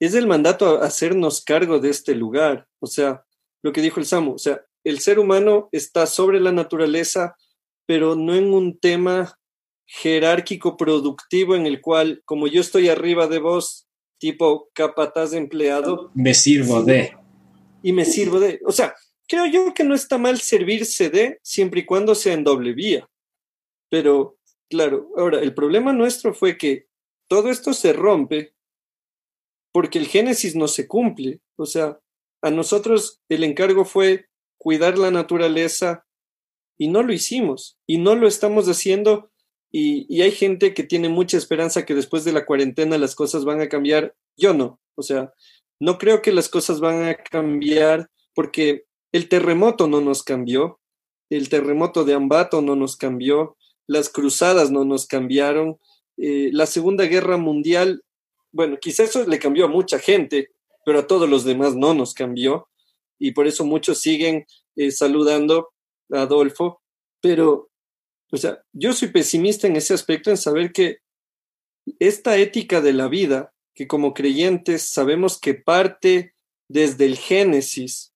es el mandato a hacernos cargo de este lugar. O sea, lo que dijo el Samu, o sea, el ser humano está sobre la naturaleza, pero no en un tema jerárquico productivo en el cual, como yo estoy arriba de vos, tipo capataz empleado. Me sirvo de. Y me sirvo de. O sea, creo yo que no está mal servirse de siempre y cuando sea en doble vía. Pero, claro, ahora, el problema nuestro fue que todo esto se rompe porque el Génesis no se cumple. O sea, a nosotros el encargo fue cuidar la naturaleza y no lo hicimos y no lo estamos haciendo y, hay gente que tiene mucha esperanza que después de la cuarentena las cosas van a cambiar. Yo no. O sea, no creo que las cosas van a cambiar porque el terremoto no nos cambió, el terremoto de Ambato no nos cambió, las cruzadas no nos cambiaron, eh, la Segunda Guerra Mundial, bueno, quizás eso le cambió a mucha gente, pero a todos los demás no nos cambió, y por eso muchos siguen eh, saludando a Adolfo, pero, o sea, yo soy pesimista en ese aspecto, en saber que esta ética de la vida, que como creyentes sabemos que parte desde el Génesis,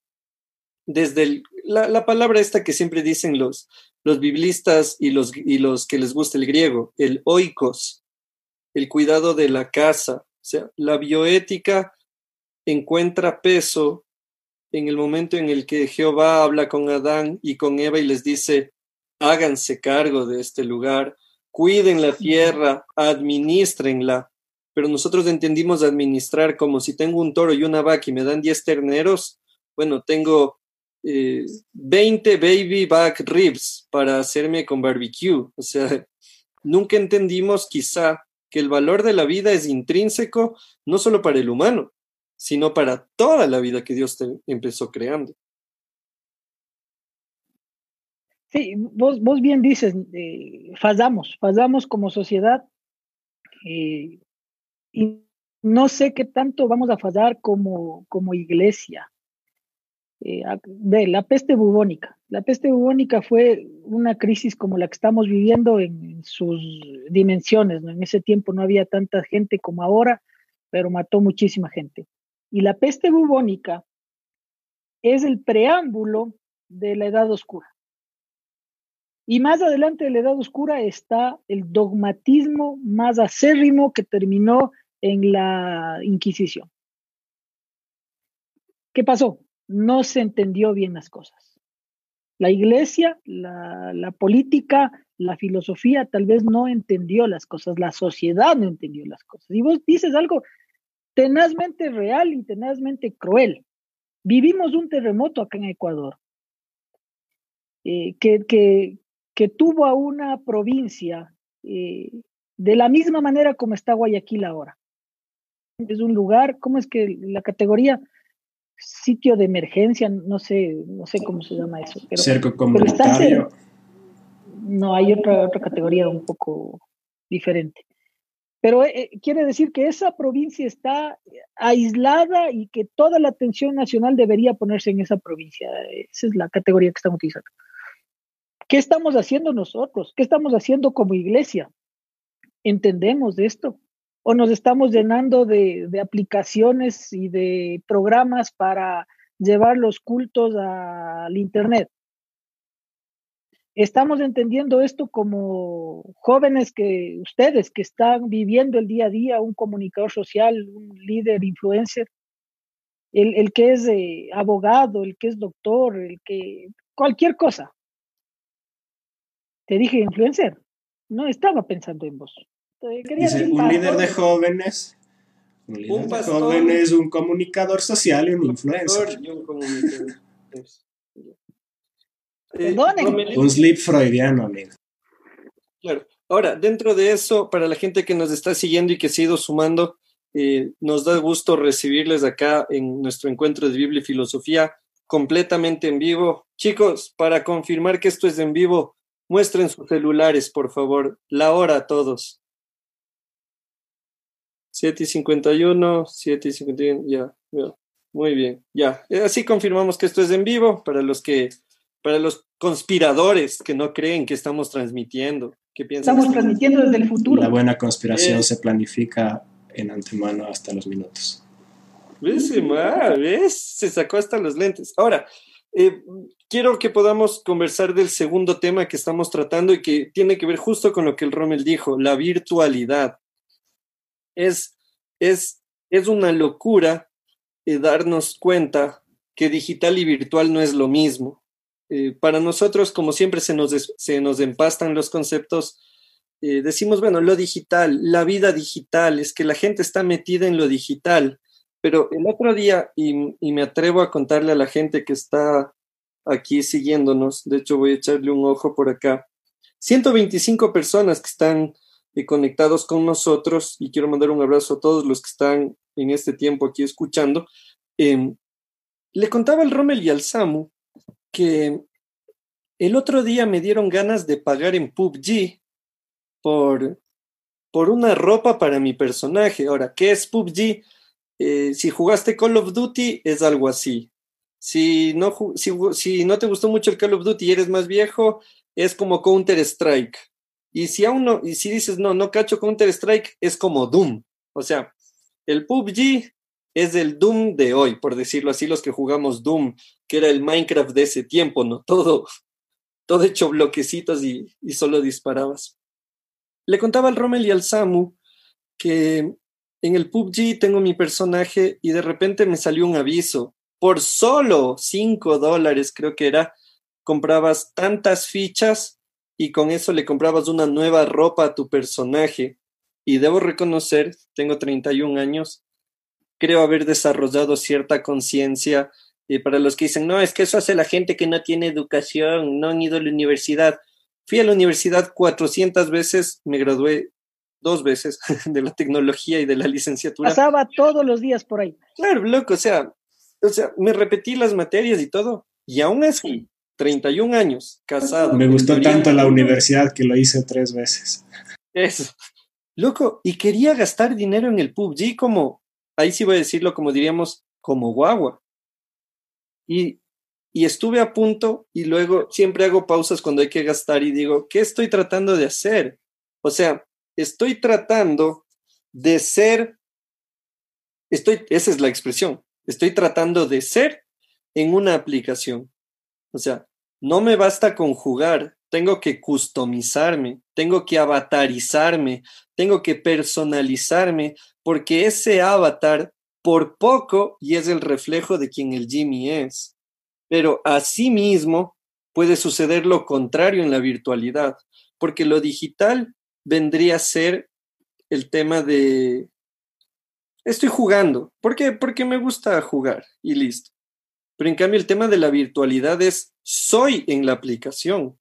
desde la, la palabra esta que siempre dicen los, los biblistas y los, y los que les gusta el griego, el oikos, el cuidado de la casa. O sea, la bioética encuentra peso en el momento en el que Jehová habla con Adán y con Eva y les dice, háganse cargo de este lugar, cuiden la tierra, administrenla, pero nosotros entendimos administrar como si tengo un toro y una vaca y me dan 10 terneros, bueno, tengo eh, 20 baby back ribs para hacerme con barbecue. O sea, nunca entendimos quizá que el valor de la vida es intrínseco no solo para el humano, sino para toda la vida que Dios te empezó creando. Sí, vos, vos bien dices, eh, fallamos, fallamos como sociedad eh, y no sé qué tanto vamos a fallar como, como iglesia. Eh, la peste bubónica. La peste bubónica fue una crisis como la que estamos viviendo en, sus dimensiones. ¿no? En ese tiempo no había tanta gente como ahora, pero mató muchísima gente. Y la peste bubónica es el preámbulo de la Edad Oscura. Y más adelante de la Edad Oscura está el dogmatismo más acérrimo que terminó en la Inquisición. ¿Qué pasó? No se entendió bien las cosas. La iglesia, la, política, la filosofía tal vez no entendió las cosas, la sociedad no entendió las cosas. Y vos dices algo tenazmente real y tenazmente cruel. Vivimos un terremoto acá en Ecuador, eh, que, que, que tuvo a una provincia eh, de la misma manera como está Guayaquil ahora. Es un lugar, ¿cómo es que la categoría? Sitio de emergencia, no sé, no sé cómo se llama eso. Pero, Cerco comunitario. no, hay otra, otra categoría un poco diferente. Pero eh, quiere decir que esa provincia está aislada y que toda la atención nacional debería ponerse en esa provincia. Esa es la categoría que estamos utilizando. ¿Qué estamos haciendo nosotros? ¿Qué estamos haciendo como iglesia? ¿Entendemos de esto? ¿O nos estamos llenando de, de aplicaciones y de programas para llevar los cultos al Internet? Estamos entendiendo esto como jóvenes que ustedes que están viviendo el día a día, un comunicador social, un líder, influencer, el, el que es eh, abogado, el que es doctor, el que cualquier cosa. Te dije influencer. No estaba pensando en vos. Dice, un líder de jóvenes. Un líder un de jóvenes, un comunicador social y un influencer. Y un comunicador. Eh, un sleep freudiano, amigo. Claro. Ahora, dentro de eso, para la gente que nos está siguiendo y que se ha ido sumando, eh, nos da gusto recibirles acá en nuestro encuentro de Biblia y Filosofía completamente en vivo. Chicos, para confirmar que esto es en vivo, Muestren sus celulares, por favor. La hora a todos. 7 y 51, 7 y 51, ya, ya. Muy bien, ya. Así confirmamos que esto es en vivo para los que, para los conspiradores que no creen que estamos transmitiendo. ¿Qué piensan? Estamos transmitiendo desde el futuro. La buena conspiración se planifica en antemano hasta los minutos. ¿Ves? ¿Ves? Se sacó hasta los lentes. Ahora, eh, quiero que podamos conversar del segundo tema que estamos tratando y que tiene que ver justo con lo que el Rommel dijo, la virtualidad. Es, es, es una locura eh, darnos cuenta que digital y virtual no es lo mismo. Eh, para nosotros, como siempre se nos, se nos empastan los conceptos, eh, decimos, bueno, lo digital, la vida digital, es que la gente está metida en lo digital. Pero el otro día, y, me atrevo a contarle a la gente que está aquí siguiéndonos. De hecho, voy a echarle un ojo por acá. 125 personas que están eh, conectados con nosotros y quiero mandar un abrazo a todos los que están en este tiempo aquí escuchando. Eh, le contaba al Rommel y al Samu que el otro día me dieron ganas de pagar en PUBG por, por una ropa para mi personaje. Ahora, ¿qué es PUBG? Eh, si jugaste Call of Duty, es algo así. Si no, si, si no te gustó mucho el Call of Duty y eres más viejo, es como Counter Strike. Y si aún no, y si dices no, no cacho Counter Strike, es como Doom. O sea, el PUBG es el Doom de hoy, por decirlo así, los que jugamos Doom, que era el Minecraft de ese tiempo, ¿no? Todo, todo hecho bloquecitos y, y solo disparabas. Le contaba al Rommel y al Samu que en el PUBG tengo mi personaje y de repente me salió un aviso por solo 5 dólares, creo que era, comprabas tantas fichas y con eso le comprabas una nueva ropa a tu personaje. Y debo reconocer, tengo 31 años, creo haber desarrollado cierta conciencia. Y para los que dicen, no, es que eso hace la gente que no tiene educación, no han ido a la universidad. Fui a la universidad 400 veces, me gradué dos veces de la tecnología y de la licenciatura. Pasaba todos los días por ahí. Claro, loco, o sea, o sea, me repetí las materias y todo. Y aún así, 31 años, casado. Me gustó tanto la universidad que lo hice tres veces. Eso. Loco, y quería gastar dinero en el PUBG como, ahí sí voy a decirlo como diríamos, como guagua. Y, y estuve a punto y luego siempre hago pausas cuando hay que gastar y digo, ¿qué estoy tratando de hacer? O sea, estoy tratando de ser, estoy, esa es la expresión, estoy tratando de ser en una aplicación. O sea, no me basta con jugar, tengo que customizarme, tengo que avatarizarme, tengo que personalizarme, porque ese avatar por poco y es el reflejo de quien el Jimmy es. Pero asimismo puede suceder lo contrario en la virtualidad, porque lo digital vendría a ser el tema de estoy jugando. ¿Por qué? Porque me gusta jugar y listo. Pero en cambio el tema de la virtualidad es soy en la aplicación.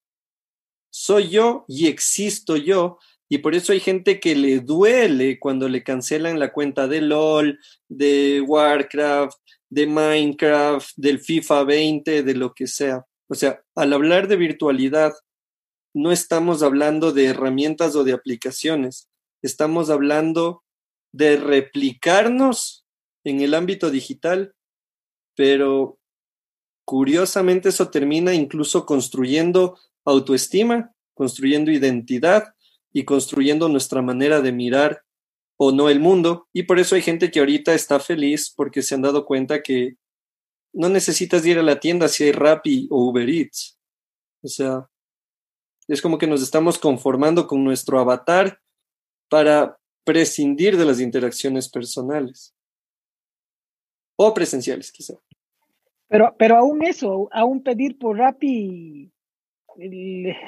Soy yo y existo yo. Y por eso hay gente que le duele cuando le cancelan la cuenta de LOL, de Warcraft, de Minecraft, del FIFA 20, de lo que sea. O sea, al hablar de virtualidad, no estamos hablando de herramientas o de aplicaciones, estamos hablando de replicarnos en el ámbito digital, pero curiosamente eso termina incluso construyendo autoestima, construyendo identidad y construyendo nuestra manera de mirar o no el mundo. Y por eso hay gente que ahorita está feliz porque se han dado cuenta que no necesitas ir a la tienda si hay Rappi o Uber Eats. O sea, es como que nos estamos conformando con nuestro avatar para prescindir de las interacciones personales o presenciales, quizá. Pero, pero aún eso, aún pedir por Rappi,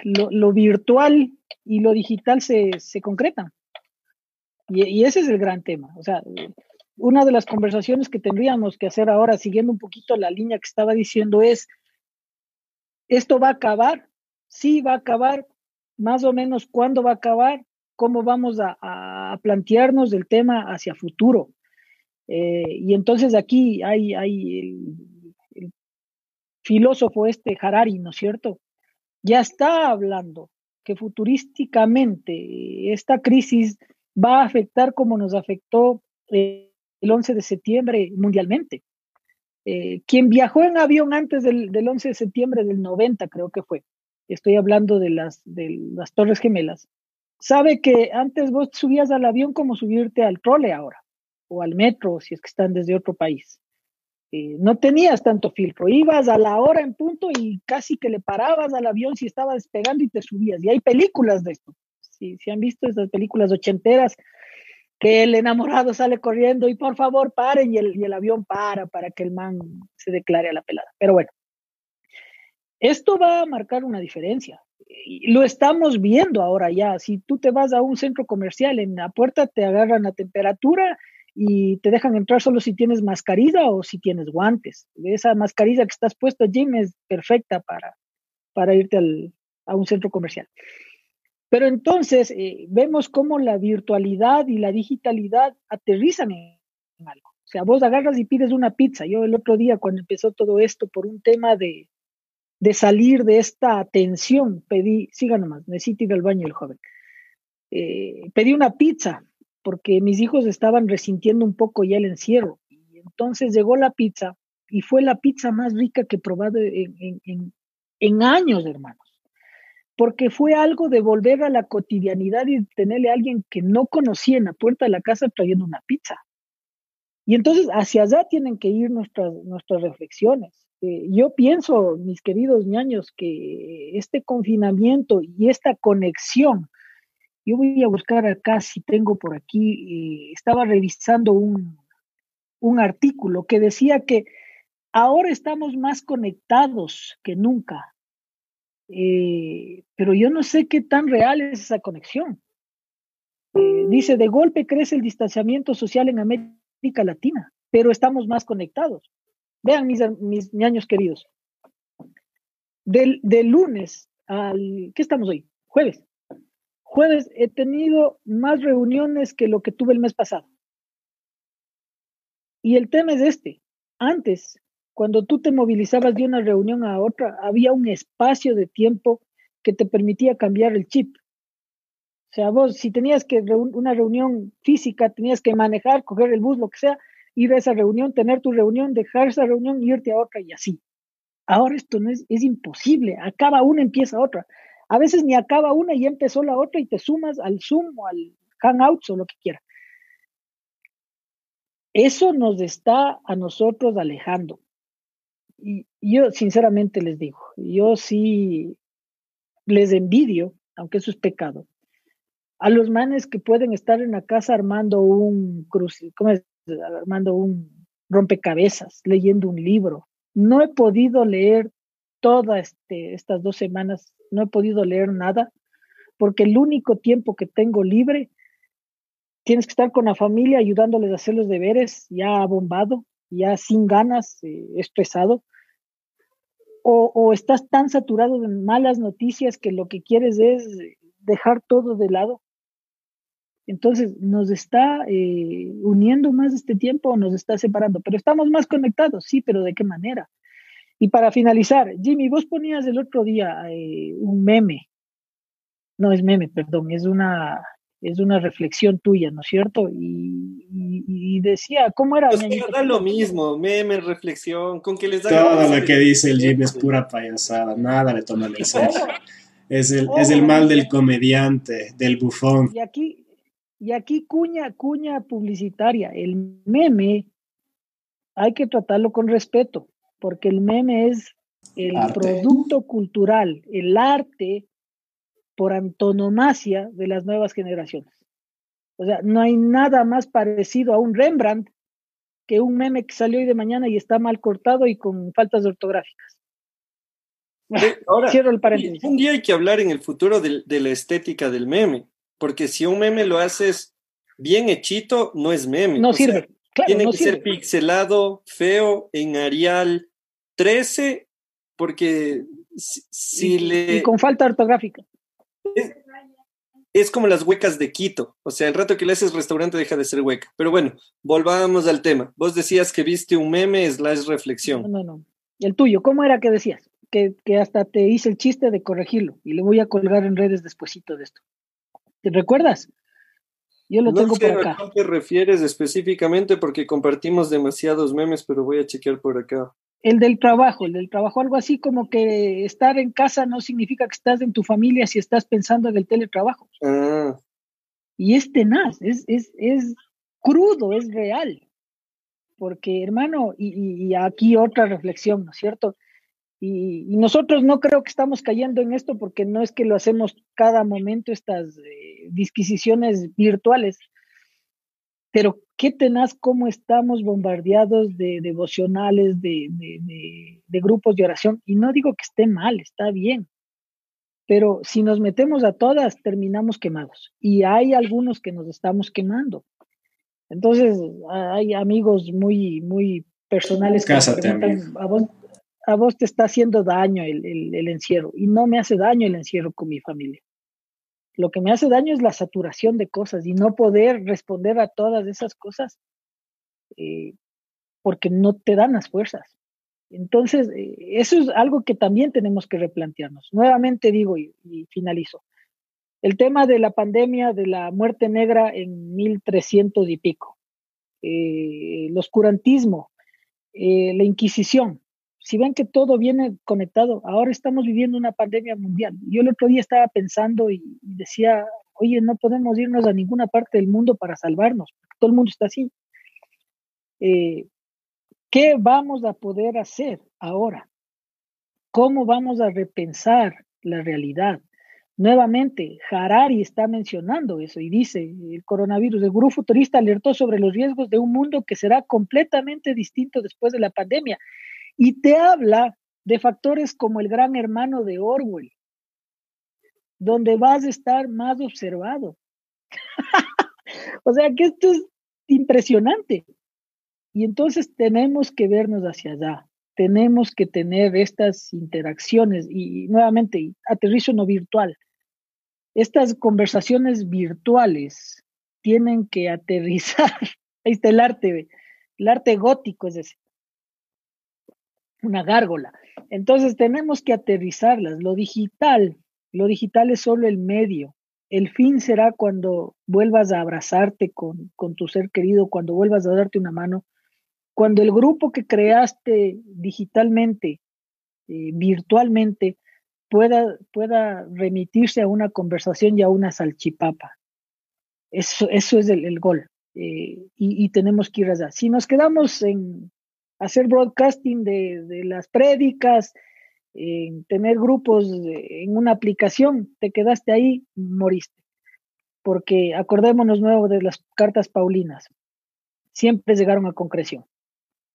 lo, lo, virtual y lo digital se, se concretan. Y, y, ese es el gran tema. O sea, una de las conversaciones que tendríamos que hacer ahora, siguiendo un poquito la línea que estaba diciendo, es, ¿esto va a acabar? sí va a acabar, más o menos cuándo va a acabar, cómo vamos a, a plantearnos el tema hacia futuro. Eh, y entonces aquí hay, hay el, el, filósofo este Harari, ¿no es cierto? Ya está hablando que futurísticamente esta crisis va a afectar como nos afectó eh, el 11 de septiembre mundialmente. Eh, quien viajó en avión antes del, del 11 de septiembre del 90, creo que fue, estoy hablando de las, de las Torres Gemelas, sabe que antes vos subías al avión como subirte al trole ahora, o al metro, si es que están desde otro país. Eh, no tenías tanto filtro, ibas a la hora en punto y casi que le parabas al avión si estaba despegando y te subías. Y hay películas de esto. Si, si han visto esas películas ochenteras, que el enamorado sale corriendo y por favor paren y el, avión para para que el man se declare a la pelada. Pero bueno, esto va a marcar una diferencia. Lo estamos viendo ahora ya. Si tú te vas a un centro comercial, en la puerta te agarran la temperatura y te dejan entrar solo si tienes mascarilla o si tienes guantes. Esa mascarilla que estás puesto, Jim, es perfecta para, para irte al, a un centro comercial. Pero entonces eh, vemos cómo la virtualidad y la digitalidad aterrizan en, en algo. O sea, vos agarras y pides una pizza. Yo el otro día, cuando empezó todo esto por un tema de, de salir de esta tensión, pedí, siga nomás, necesito ir al baño el joven. Eh, pedí una pizza porque mis hijos estaban resintiendo un poco ya el encierro. Y entonces llegó la pizza y fue la pizza más rica que he probado en, años, hermanos. Porque fue algo de volver a la cotidianidad y tenerle a alguien que no conocía en la puerta de la casa trayendo una pizza. Y entonces hacia allá tienen que ir nuestras, nuestras reflexiones. Eh, yo pienso, mis queridos ñaños, que este confinamiento y esta conexión, yo voy a buscar acá si tengo por aquí, eh, estaba revisando un, un artículo que decía que ahora estamos más conectados que nunca. Eh, pero yo no sé qué tan real es esa conexión. Eh, dice, de golpe crece el distanciamiento social en América Latina, pero estamos más conectados. Vean mis, mis queridos. Del, del lunes al, ¿qué estamos hoy? Jueves. Jueves he tenido más reuniones que lo que tuve el mes pasado. Y el tema es este. Antes, cuando tú te movilizabas de una reunión a otra, había un espacio de tiempo que te permitía cambiar el chip. O sea, vos, si tenías que una reunión física, tenías que manejar, coger el bus, lo que sea, ir a esa reunión, tener tu reunión, dejar esa reunión, irte a otra y así. Ahora esto no es, es imposible. Acaba una, empieza otra. A veces ni acaba una y empezó la otra y te sumas al Zoom o al Hangouts o lo que quieras. Eso nos está a nosotros alejando. Y yo sinceramente les digo, yo sí les envidio, aunque eso es pecado, a los manes que pueden estar en la casa armando un cruz, ¿cómo es? armando un rompecabezas, leyendo un libro. No he podido leer todas este, estas dos semanas, no he podido leer nada, porque el único tiempo que tengo libre tienes que estar con la familia ayudándoles a hacer los deberes, ya bombado, ya sin ganas, eh, estresado, o, estás tan saturado de malas noticias que lo que quieres es dejar todo de lado. Entonces, ¿nos está eh, uniendo más este tiempo o nos está separando? Pero estamos más conectados, sí, pero ¿de qué manera? Y para finalizar, Jimmy, vos ponías el otro día eh, un meme. No es meme, perdón, es una, es una reflexión tuya, ¿no es cierto? Y, decía, ¿cómo era? Pues da lo mismo, meme, reflexión, con que les da... Todo lo que dice el Jim es pura payasada, nada le toman el serio. Es el, es el mal del comediante, del bufón. Y aquí, y aquí cuña, cuña publicitaria, el meme hay que tratarlo con respeto, porque el meme es el producto cultural, el arte por antonomasia de las nuevas generaciones. O sea, no hay nada más parecido a un Rembrandt que un meme que salió hoy de mañana y está mal cortado y con faltas ortográficas. Ahora, Cierro el paréntesis. Un día hay que hablar en el futuro de, la estética del meme, porque si un meme lo haces bien hechito, no es meme. No sirve. tiene que ser pixelado, feo, en Arial 13, porque si, le... Y con falta ortográfica. Es, como las huecas de Quito. O sea, el rato que le haces restaurante deja de ser hueca. Pero bueno, volvamos al tema. Vos decías que viste un meme slash reflexión. No, no, no. El tuyo, ¿cómo era que decías? Que, hasta te hice el chiste de corregirlo y le voy a colgar en redes despuesito de esto. ¿Te recuerdas? Yo lo tengo por acá. ¿A qué te refieres específicamente? Porque compartimos demasiados memes, pero voy a chequear por acá. El del trabajo, el del trabajo, algo así como que estar en casa no significa que estás en tu familia si estás pensando en el teletrabajo. Ah. Y es tenaz, es, es, es crudo, es real. Porque, hermano, y, aquí otra reflexión, ¿no es cierto? Y, nosotros no creo que estamos cayendo en esto porque no es que lo hacemos cada momento, estas eh, disquisiciones virtuales, pero qué tenaz cómo estamos bombardeados de devocionales, de, grupos de oración. Y no digo que esté mal, está bien. Pero si nos metemos a todas, terminamos quemados. Y hay algunos que nos estamos quemando. Entonces, hay amigos muy, muy personales que a vos, a vos te está haciendo daño el encierro. Y no me hace daño el encierro con mi familia. Lo que me hace daño es la saturación de cosas y no poder responder a todas esas cosas eh, porque no te dan las fuerzas. Entonces, eh, eso es algo que también tenemos que replantearnos. Nuevamente digo y, finalizo. El tema de la pandemia, de la muerte negra en 1300 y pico, eh, el oscurantismo, la Inquisición, si ven que todo viene conectado, ahora estamos viviendo una pandemia mundial. Yo el otro día estaba pensando y, decía, oye, no podemos irnos a ninguna parte del mundo para salvarnos, todo el mundo está así. Eh, ¿Qué vamos a poder hacer ahora? ¿Cómo vamos a repensar la realidad? Nuevamente, Harari está mencionando eso y dice, el coronavirus, el gurú futurista alertó sobre los riesgos de un mundo que será completamente distinto después de la pandemia y te habla de factores como el gran hermano de Orwell, donde vas a estar más observado. o sea que esto es impresionante. Y entonces tenemos que vernos hacia allá, tenemos que tener estas interacciones y, nuevamente aterrizo en lo virtual. Estas conversaciones virtuales tienen que aterrizar. Ahí está el arte, el arte gótico es decir, una gárgola. Entonces tenemos que aterrizarlas. Lo digital, lo digital es solo el medio. El fin será cuando vuelvas a abrazarte con, con tu ser querido, cuando vuelvas a darte una mano, cuando el grupo que creaste digitalmente, eh, virtualmente, pueda, pueda remitirse a una conversación y a una salchipapa. Eso, eso es el, gol. Eh, y, tenemos que ir allá. Si nos quedamos en hacer broadcasting de, las prédicas, en tener grupos en una aplicación, te quedaste ahí, moriste. Porque acordémonos nuevo de las cartas paulinas, siempre llegaron a concreción.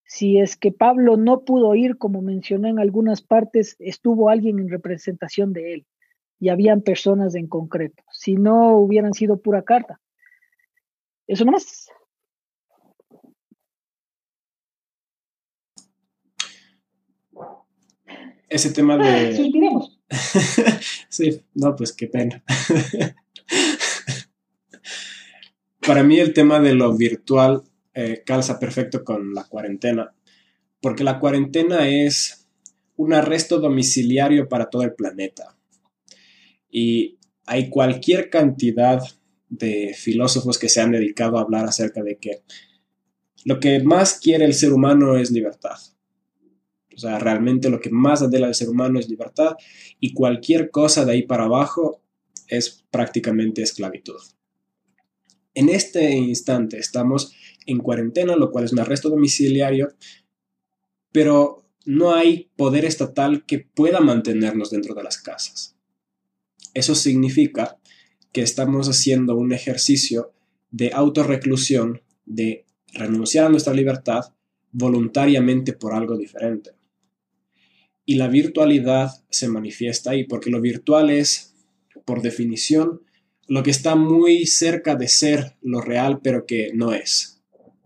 Si es que Pablo no pudo ir, como mencioné en algunas partes, estuvo alguien en representación de él y habían personas en concreto. Si no, hubieran sido pura carta. Eso nomás. Ese tema de... Suspiremos. sí, no, pues qué pena. Para mí el tema de lo virtual eh, calza perfecto con la cuarentena, porque la cuarentena es un arresto domiciliario para todo el planeta. Y hay cualquier cantidad de filósofos que se han dedicado a hablar acerca de que lo que más quiere el ser humano es libertad. O sea, realmente lo que más adela al ser humano es libertad y cualquier cosa de ahí para abajo es prácticamente esclavitud. En este instante estamos en cuarentena, lo cual es un arresto domiciliario, pero no hay poder estatal que pueda mantenernos dentro de las casas. Eso significa que estamos haciendo un ejercicio de autorreclusión, de renunciar a nuestra libertad voluntariamente por algo diferente. Y la virtualidad se manifiesta ahí, porque lo virtual es, por definición, lo que está muy cerca de ser lo real, pero que no es.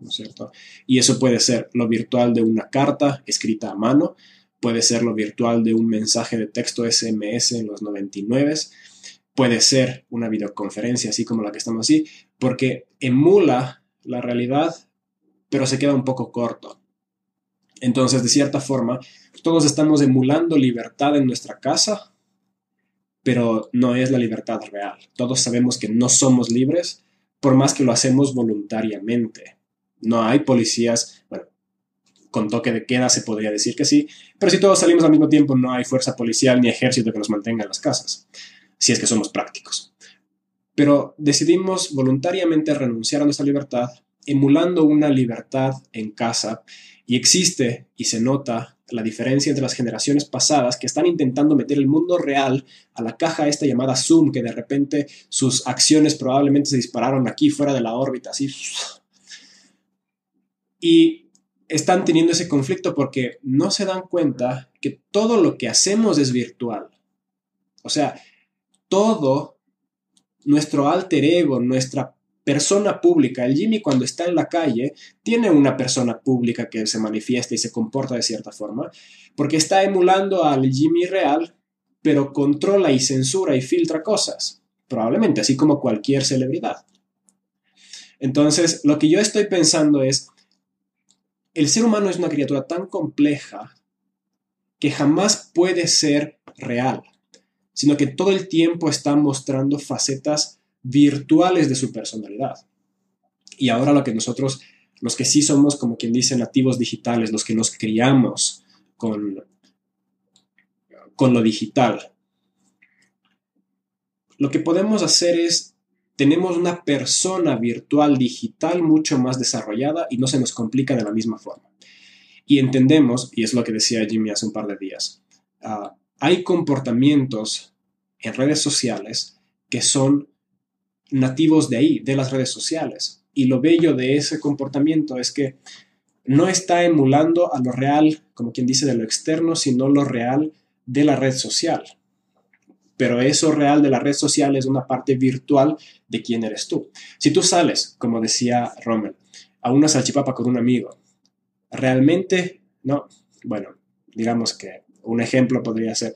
cierto? Y eso puede ser lo virtual de una carta escrita a mano, puede ser lo virtual de un mensaje de texto SMS en los 99, puede ser una videoconferencia así como la que estamos así, porque emula la realidad, pero se queda un poco corto. Entonces, de cierta forma, todos estamos emulando libertad en nuestra casa, pero no es la libertad real. Todos sabemos que no somos libres, por más que lo hacemos voluntariamente. No hay policías, bueno, con toque de queda se podría decir que sí, pero si todos salimos al mismo tiempo no hay fuerza policial ni ejército que nos mantenga en las casas, si es que somos prácticos. Pero decidimos voluntariamente renunciar a nuestra libertad, emulando una libertad en casa, y existe y se nota la diferencia entre las generaciones pasadas que están intentando meter el mundo real a la caja esta llamada Zoom, que de repente sus acciones probablemente se dispararon aquí fuera de la órbita, así. Y están teniendo ese conflicto porque no se dan cuenta que todo lo que hacemos es virtual. O sea, todo nuestro alter ego, nuestra persona pública. El Jimmy cuando está en la calle tiene una persona pública que se manifiesta y se comporta de cierta forma, porque está emulando al Jimmy real, pero controla y censura y filtra cosas, probablemente así como cualquier celebridad. Entonces, lo que yo estoy pensando es, el ser humano es una criatura tan compleja que jamás puede ser real, sino que todo el tiempo está mostrando facetas virtuales de su personalidad. Y ahora lo que nosotros, los que sí somos como quien dice nativos digitales, los que nos criamos con, con lo digital, lo que podemos hacer es, tenemos una persona virtual digital mucho más desarrollada y no se nos complica de la misma forma. Y entendemos, y es lo que decía Jimmy hace un par de días, ah, hay comportamientos en redes sociales que son nativos de ahí, de las redes sociales. Y lo bello de ese comportamiento es que no está emulando a lo real, como quien dice, de lo externo, sino lo real de la red social. pero eso real de la red social es una parte virtual de quién eres tú. Si tú sales, como decía Rommel, a una salchipapa con un amigo, realmente, no, bueno, digamos que un ejemplo podría ser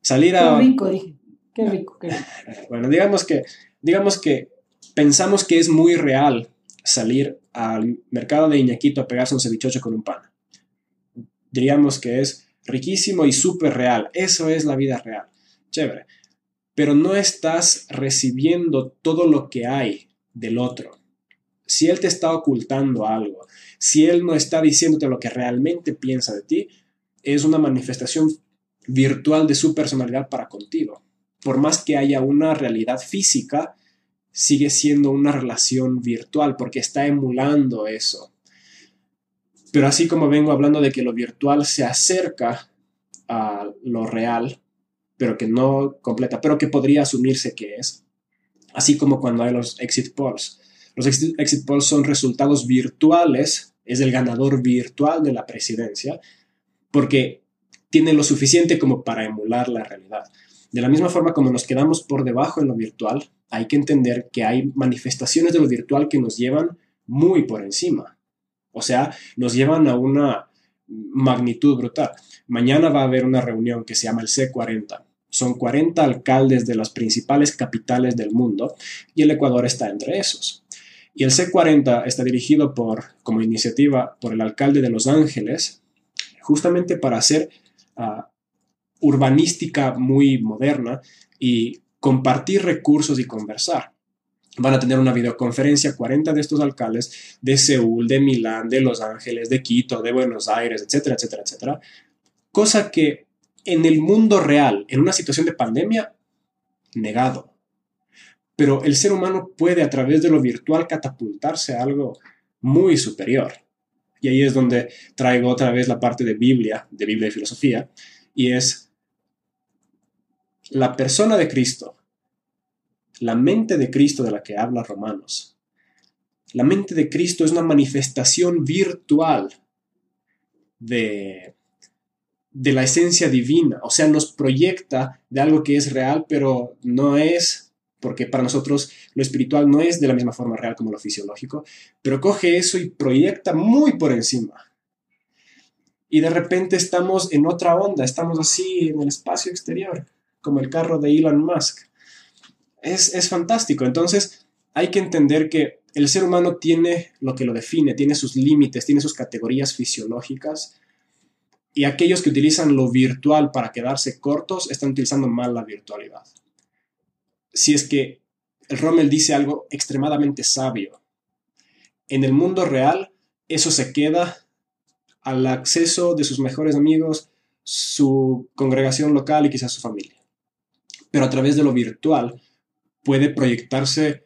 salir a... Qué rico, dije. Qué rico, qué rico. Bueno, digamos que, digamos que pensamos que es muy real salir al mercado de Iñaquito a pegarse un cevichocho con un pan. Diríamos que es riquísimo y súper real. Eso es la vida real. Chévere. Pero no estás recibiendo todo lo que hay del otro. Si él te está ocultando algo, si él no está diciéndote lo que realmente piensa de ti, es una manifestación virtual de su personalidad para contigo. Por más que haya una realidad física, sigue siendo una relación virtual porque está emulando eso. Pero así como vengo hablando de que lo virtual se acerca a lo real, pero que no completa, pero que podría asumirse que es, así como cuando hay los exit polls. Los exit polls son resultados virtuales, es el ganador virtual de la presidencia, porque tiene lo suficiente como para emular la realidad. De la misma forma como nos quedamos por debajo en lo virtual, hay que entender que hay manifestaciones de lo virtual que nos llevan muy por encima. O sea, nos llevan a una magnitud brutal. Mañana va a haber una reunión que se llama el C40. Son 40 alcaldes de las principales capitales del mundo y el Ecuador está entre esos. Y el C40 está dirigido por, como iniciativa por el alcalde de Los Ángeles, justamente para hacer uh, urbanística muy moderna y compartir recursos y conversar. Van a tener una videoconferencia 40 de estos alcaldes de Seúl, de Milán, de Los Ángeles, de Quito, de Buenos Aires, etcétera, etcétera, etcétera. Cosa que en el mundo real, en una situación de pandemia, negado. Pero el ser humano puede a través de lo virtual catapultarse a algo muy superior. Y ahí es donde traigo otra vez la parte de Biblia, de Biblia y filosofía, y es la persona de Cristo, la mente de Cristo de la que habla Romanos. La mente de Cristo es una manifestación virtual de, de la esencia divina, o sea, nos proyecta de algo que es real, pero no es, porque para nosotros lo espiritual no es de la misma forma real como lo fisiológico, pero coge eso y proyecta muy por encima. Y de repente estamos en otra onda, estamos así en el espacio exterior como el carro de Elon Musk. Es, fantástico. Entonces, hay que entender que el ser humano tiene lo que lo define, tiene sus límites, tiene sus categorías fisiológicas. Y aquellos que utilizan lo virtual para quedarse cortos están utilizando mal la virtualidad. Si es que el Rommel dice algo extremadamente sabio. En el mundo real, eso se queda al acceso de sus mejores amigos, su congregación local y quizás su familia pero a través de lo virtual puede proyectarse,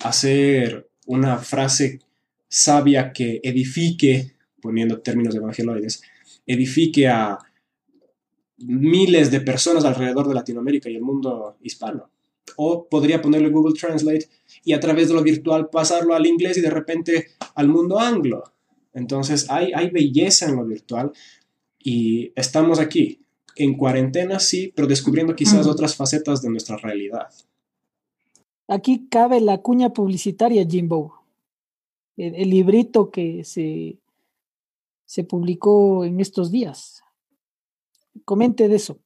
hacer una frase sabia que edifique, poniendo términos evangeloides, edifique a miles de personas alrededor de Latinoamérica y el mundo hispano. O podría ponerlo en Google Translate y a través de lo virtual pasarlo al inglés y de repente al mundo anglo. Entonces hay belleza en lo virtual y estamos aquí en cuarentena sí, pero descubriendo quizás otras facetas de nuestra realidad. Aquí cabe la cuña publicitaria, Jimbo. El, librito que se, se publicó en estos días. Comente de eso.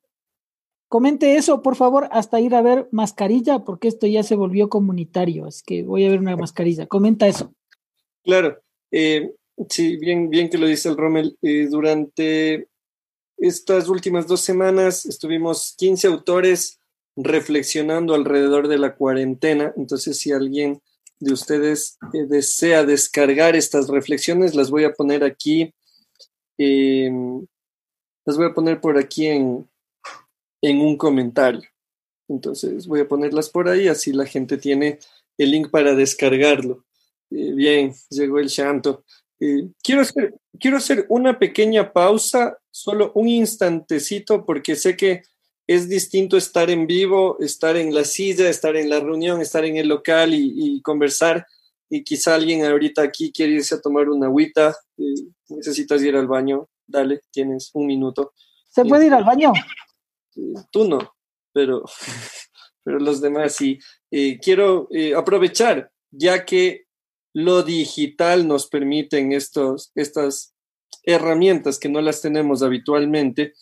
Comente eso, por favor, hasta ir a ver mascarilla, porque esto ya se volvió comunitario. Es que voy a ver una mascarilla. Comenta eso. Claro. Eh, sí, bien, bien que lo dice el Rommel. Eh, durante estas últimas dos semanas estuvimos 15 autores reflexionando alrededor de la cuarentena. Entonces, si alguien de ustedes eh, desea descargar estas reflexiones, las voy a poner aquí. Em, las voy a poner por aquí en, en un comentario. Entonces, voy a ponerlas por ahí, así la gente tiene el link para descargarlo. Eh, bien, llegó el llanto. Eh, quiero, hacer, quiero hacer una pequeña pausa, solo un instantecito, porque sé que es distinto estar en vivo, estar en la silla, estar en la reunión, estar en el local y, conversar. Y quizá alguien ahorita aquí quiere irse a tomar una agüita, eh, necesitas ir al baño, dale, tienes un minuto. ¿Se puede ir al baño? tú no. pero, pero los demás sí. Eh, quiero eh, aprovechar, ya que lo digital nos permiten estos, estas herramientas que no las tenemos habitualmente.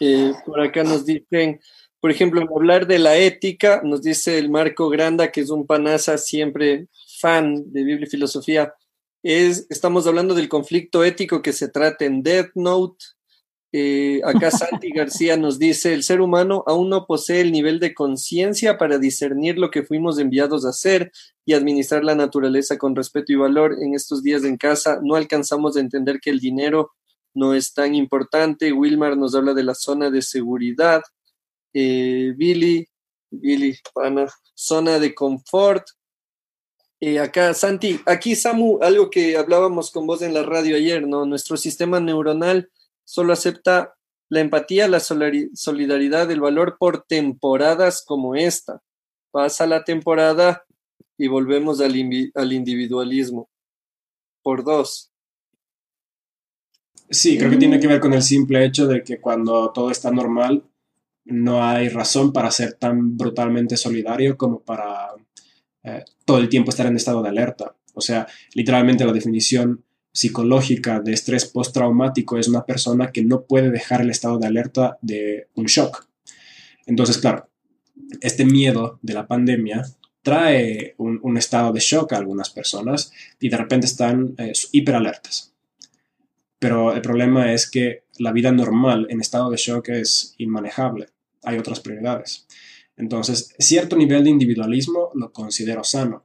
Eh, por acá nos dicen, por ejemplo, hablar de la ética, nos dice el Marco Granda, que es un panaza siempre fan de Biblia y filosofía, es, estamos hablando del conflicto ético que se trata en Death Note. Eh, acá Santi García nos dice, el ser humano aún no posee el nivel de conciencia para discernir lo que fuimos enviados a hacer y administrar la naturaleza con respeto y valor. En estos días en casa no alcanzamos a entender que el dinero no es tan importante. Wilmar nos habla de la zona de seguridad. Eh, Billy, Billy, pana, zona de confort. Eh, acá, Santi, aquí Samu, algo que hablábamos con vos en la radio ayer, ¿no? Nuestro sistema neuronal solo acepta la empatía, la solidaridad, el valor por temporadas como esta. Pasa la temporada y volvemos al, al individualismo. Por dos. Sí, creo que tiene que ver con el simple hecho de que cuando todo está normal, no hay razón para ser tan brutalmente solidario como para eh, todo el tiempo estar en estado de alerta. O sea, literalmente la definición psicológica de estrés postraumático es una persona que no puede dejar el estado de alerta de un shock. Entonces, claro, este miedo de la pandemia trae un, estado de shock a algunas personas y de repente están eh, hiperalertas. Pero el problema es que la vida normal en estado de shock es inmanejable. Hay otras prioridades. Entonces, cierto nivel de individualismo lo considero sano.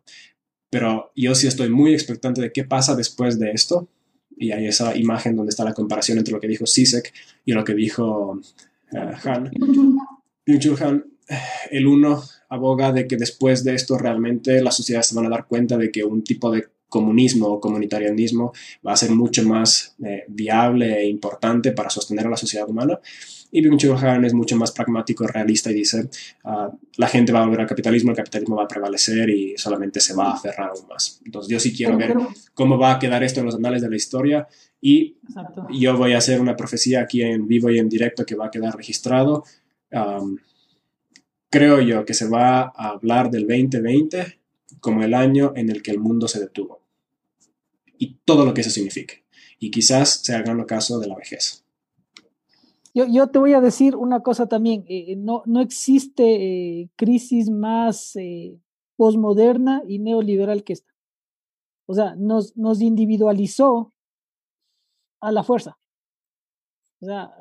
Pero yo sí estoy muy expectante de qué pasa después de esto. Y hay esa imagen donde está la comparación entre lo que dijo Sisek y lo que dijo uh, Han. Han, el uno aboga de que después de esto realmente las sociedades se van a dar cuenta de que un tipo de comunismo o comunitarianismo va a ser mucho más eh, viable e importante para sostener a la sociedad humana. Y Byung-Chul Han es mucho más pragmático, realista y dice, uh, la gente va a volver al capitalismo, el capitalismo va a prevalecer y solamente se va a aferrar aún más. Entonces yo sí quiero ver cómo va a quedar esto en los anales de la historia y yo voy a hacer una profecía aquí en vivo y en directo que va a quedar registrado. Um, creo yo que se va a hablar del 2020 como el año en el que el mundo se detuvo y todo lo que eso signifique. Y quizás se haga el caso de la vejez. Yo, yo, te voy a decir una cosa también, eh, eh, no, no existe eh, crisis más posmoderna y neoliberal que esta. O sea, nos, nos individualizó a la fuerza. O sea,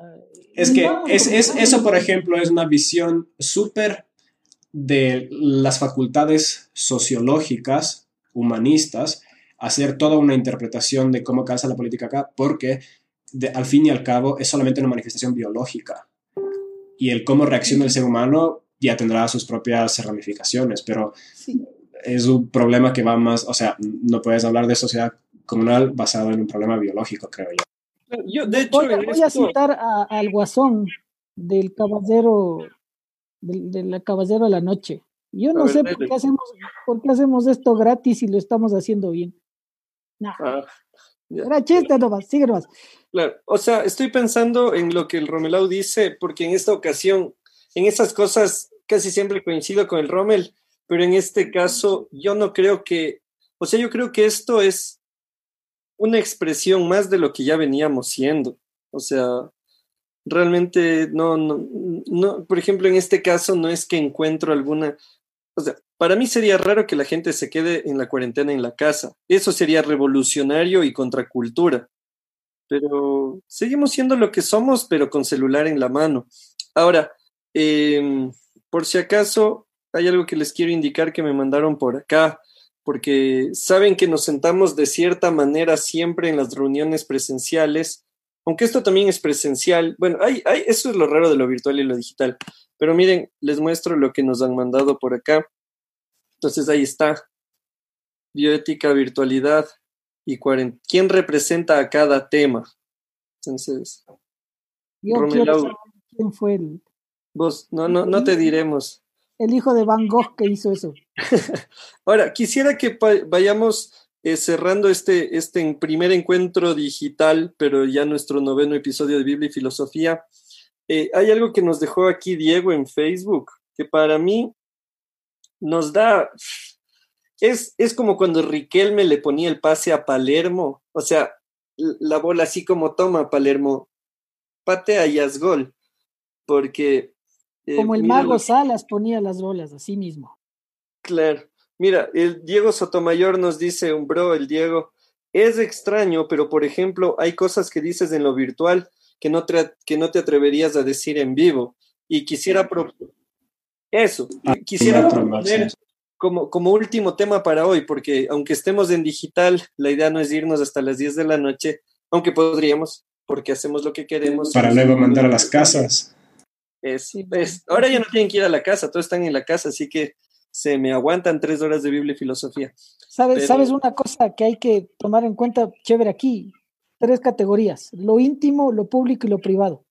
es que es, es, eso, por ejemplo, es una visión súper de las facultades sociológicas, humanistas, hacer toda una interpretación de cómo calza la política acá, porque al fin y al cabo es solamente una manifestación biológica. Y el cómo reacciona el ser humano ya tendrá sus propias ramificaciones, pero es un problema que va más, o sea, no puedes hablar de sociedad comunal basado en un problema biológico, creo yo. yo de hecho, voy, a citar al guasón del caballero, del, caballero de la noche. Yo no sé por qué, hacemos, por qué hacemos esto gratis y lo estamos haciendo bien. Ah, Era chiste nomás, sigue nomás. Claro, o sea, estoy pensando en lo que el Romelau dice, porque en esta ocasión, en esas cosas casi siempre coincido con el Rommel, pero en este caso yo no creo que, o sea, yo creo que esto es una expresión más de lo que ya veníamos siendo. O sea, realmente no, no, no, por ejemplo, en este caso no es que encuentro alguna, o sea, para mí sería raro que la gente se quede en la cuarentena en la casa. Eso sería revolucionario y contracultura. Pero seguimos siendo lo que somos, pero con celular en la mano. Ahora, em, por si acaso, hay algo que les quiero indicar que me mandaron por acá, porque saben que nos sentamos de cierta manera siempre en las reuniones presenciales, aunque esto también es presencial. Bueno, hay, hay, eso es lo raro de lo virtual y lo digital. Pero miren, les muestro lo que nos han mandado por acá. Entonces ahí está. Bioética, virtualidad y cuarentena. ¿Quién representa a cada tema? Entonces, Yo quién fue el. Vos, no, no, no te diremos. El hijo de Van Gogh que hizo eso. Ahora, quisiera que vayamos eh, cerrando este, este primer encuentro digital, pero ya nuestro noveno episodio de Biblia y Filosofía, eh, hay algo que nos dejó aquí Diego en Facebook, que para mí nos da... Es, es como cuando Riquelme le ponía el pase a Palermo, o sea, la bola así como toma Palermo, patea y haz gol, porque... eh, como el mago Salas ponía las bolas, así mismo. Claro. Mira, el Diego Sotomayor nos dice, un bro, el Diego, es extraño, pero por ejemplo, hay cosas que dices en lo virtual que no te, que no te atreverías a decir en vivo. Y quisiera eso, Ah, quisiera proponer como, como último tema para hoy, porque aunque estemos en digital, la idea no es irnos hasta las 10 de la noche, aunque podríamos, porque hacemos lo que queremos. Para luego mandar a las casas. Es, es, ahora ya no tienen que ir a la casa, todos están en la casa, así que se me aguantan tres horas de Biblia y filosofía. ¿Sabes, Pero... ¿Sabes una cosa que hay que tomar en cuenta, chévere, aquí? Tres categorías, lo íntimo, lo público y lo privado.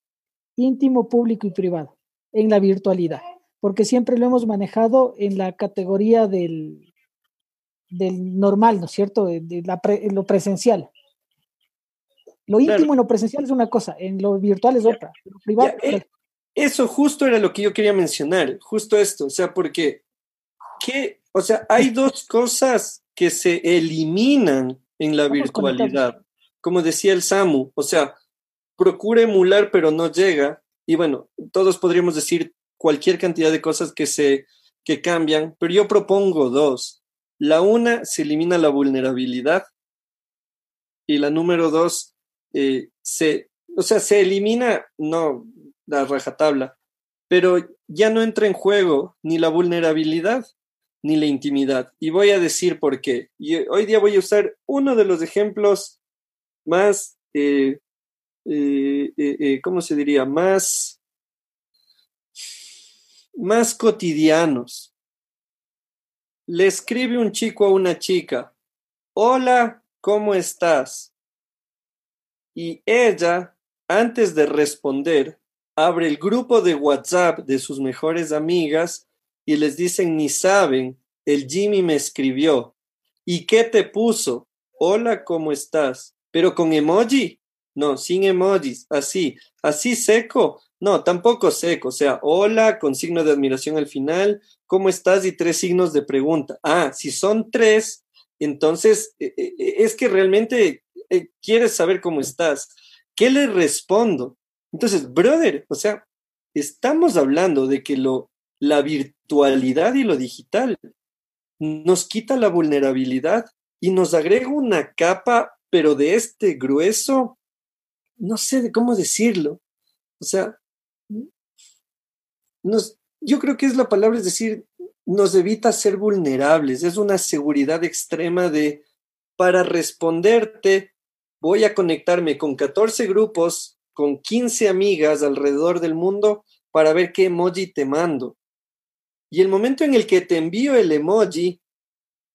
Íntimo, público y privado, en la virtualidad, porque siempre lo hemos manejado en la categoría del, del normal, ¿no es cierto? De, de la pre, lo presencial. Lo íntimo claro. y lo presencial es una cosa, en lo virtual es otra. Lo privado, ya, eh, eso justo era lo que yo quería mencionar, justo esto, o sea, porque que, o sea, hay dos cosas que se eliminan en la virtualidad. Como decía el Samu, o sea, procura emular pero no llega. Y bueno, todos podríamos decir cualquier cantidad de cosas que se que cambian, pero yo propongo dos. La una se elimina la vulnerabilidad y la número dos eh, se, o sea, se elimina no la rajatabla, pero ya no entra en juego ni la vulnerabilidad ni la intimidad. Y voy a decir por qué. Y hoy día voy a usar uno de los ejemplos más, eh, eh, ¿cómo se diría? Más, más cotidianos. Le escribe un chico a una chica, hola, ¿cómo estás? Y ella, antes de responder, abre el grupo de WhatsApp de sus mejores amigas y les dicen ni saben, el Jimmy me escribió. ¿Y qué te puso? Hola, ¿cómo estás? ¿Pero con emoji? No, sin emojis, así, así seco. No, tampoco seco, o sea, hola con signo de admiración al final, ¿cómo estás? Y tres signos de pregunta. Ah, si son tres, entonces eh, eh, es que realmente eh, quieres saber cómo estás. ¿Qué le respondo? Entonces, brother, o sea, estamos hablando de que lo, la virtualidad y lo digital nos quita la vulnerabilidad y nos agrega una capa, pero de este grueso, no sé cómo decirlo. O sea, yo creo que es la palabra, es decir, nos evita ser vulnerables, es una seguridad extrema de, para responderte, voy a conectarme con 14 grupos, con 15 amigas alrededor del mundo para ver qué emoji te mando. Y el momento en el que te envío el emoji,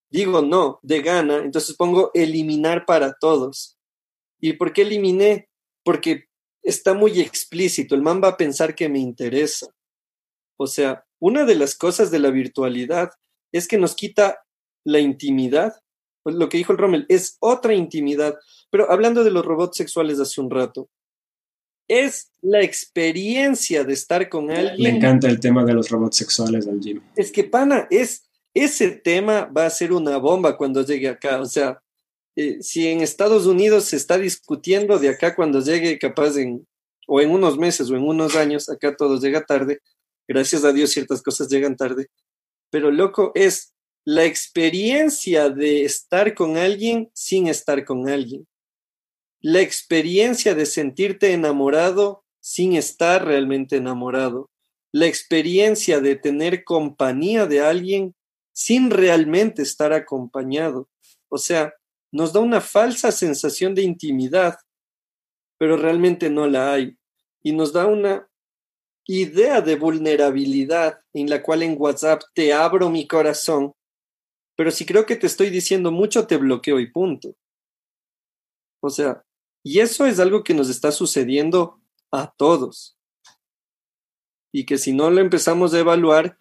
digo no, de gana, entonces pongo eliminar para todos. ¿Y por qué eliminé? Porque está muy explícito, el man va a pensar que me interesa. O sea, una de las cosas de la virtualidad es que nos quita la intimidad. Lo que dijo el Rommel es otra intimidad. Pero hablando de los robots sexuales hace un rato, es la experiencia de estar con alguien. Me encanta el tema de los robots sexuales del Jimmy. Es que, pana, es, ese tema va a ser una bomba cuando llegue acá. O sea, eh, si en Estados Unidos se está discutiendo de acá cuando llegue, capaz en, o en unos meses o en unos años, acá todo llega tarde. Gracias a Dios ciertas cosas llegan tarde. Pero loco, es la experiencia de estar con alguien sin estar con alguien la experiencia de sentirte enamorado sin estar realmente enamorado, la experiencia de tener compañía de alguien sin realmente estar acompañado. O sea, nos da una falsa sensación de intimidad, pero realmente no la hay. Y nos da una idea de vulnerabilidad en la cual en WhatsApp te abro mi corazón, pero si creo que te estoy diciendo mucho, te bloqueo y punto. O sea, y eso es algo que nos está sucediendo a todos. Y que si no lo empezamos a evaluar,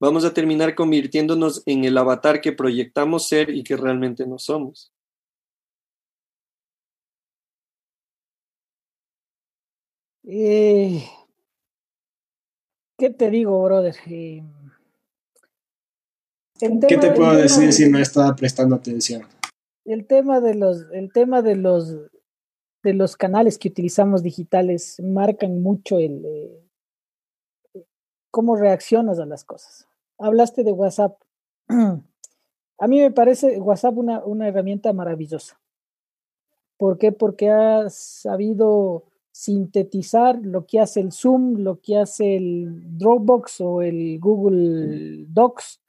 vamos a terminar convirtiéndonos en el avatar que proyectamos ser y que realmente no somos. Eh, ¿Qué te digo, brother? Eh, ¿Qué te puedo decir si no estaba prestando atención? El tema de los, el tema de los, de los canales que utilizamos digitales marcan mucho el eh, cómo reaccionas a las cosas. Hablaste de WhatsApp. A mí me parece WhatsApp una, una herramienta maravillosa. ¿Por qué? Porque ha sabido sintetizar lo que hace el Zoom, lo que hace el Dropbox o el Google Docs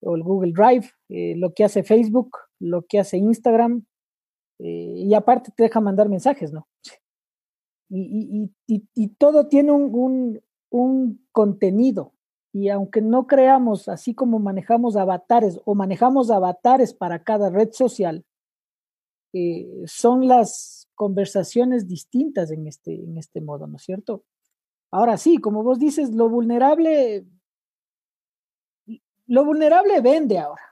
o el Google Drive, eh, lo que hace Facebook, lo que hace Instagram, eh, y aparte te deja mandar mensajes, ¿no? Y, y, todo tiene un, un, contenido, y aunque no creamos, así como manejamos avatares o manejamos avatares para cada red social, eh, son las conversaciones distintas en este, en este modo, ¿no es cierto? Ahora sí, como vos dices, lo vulnerable lo vulnerable vende ahora.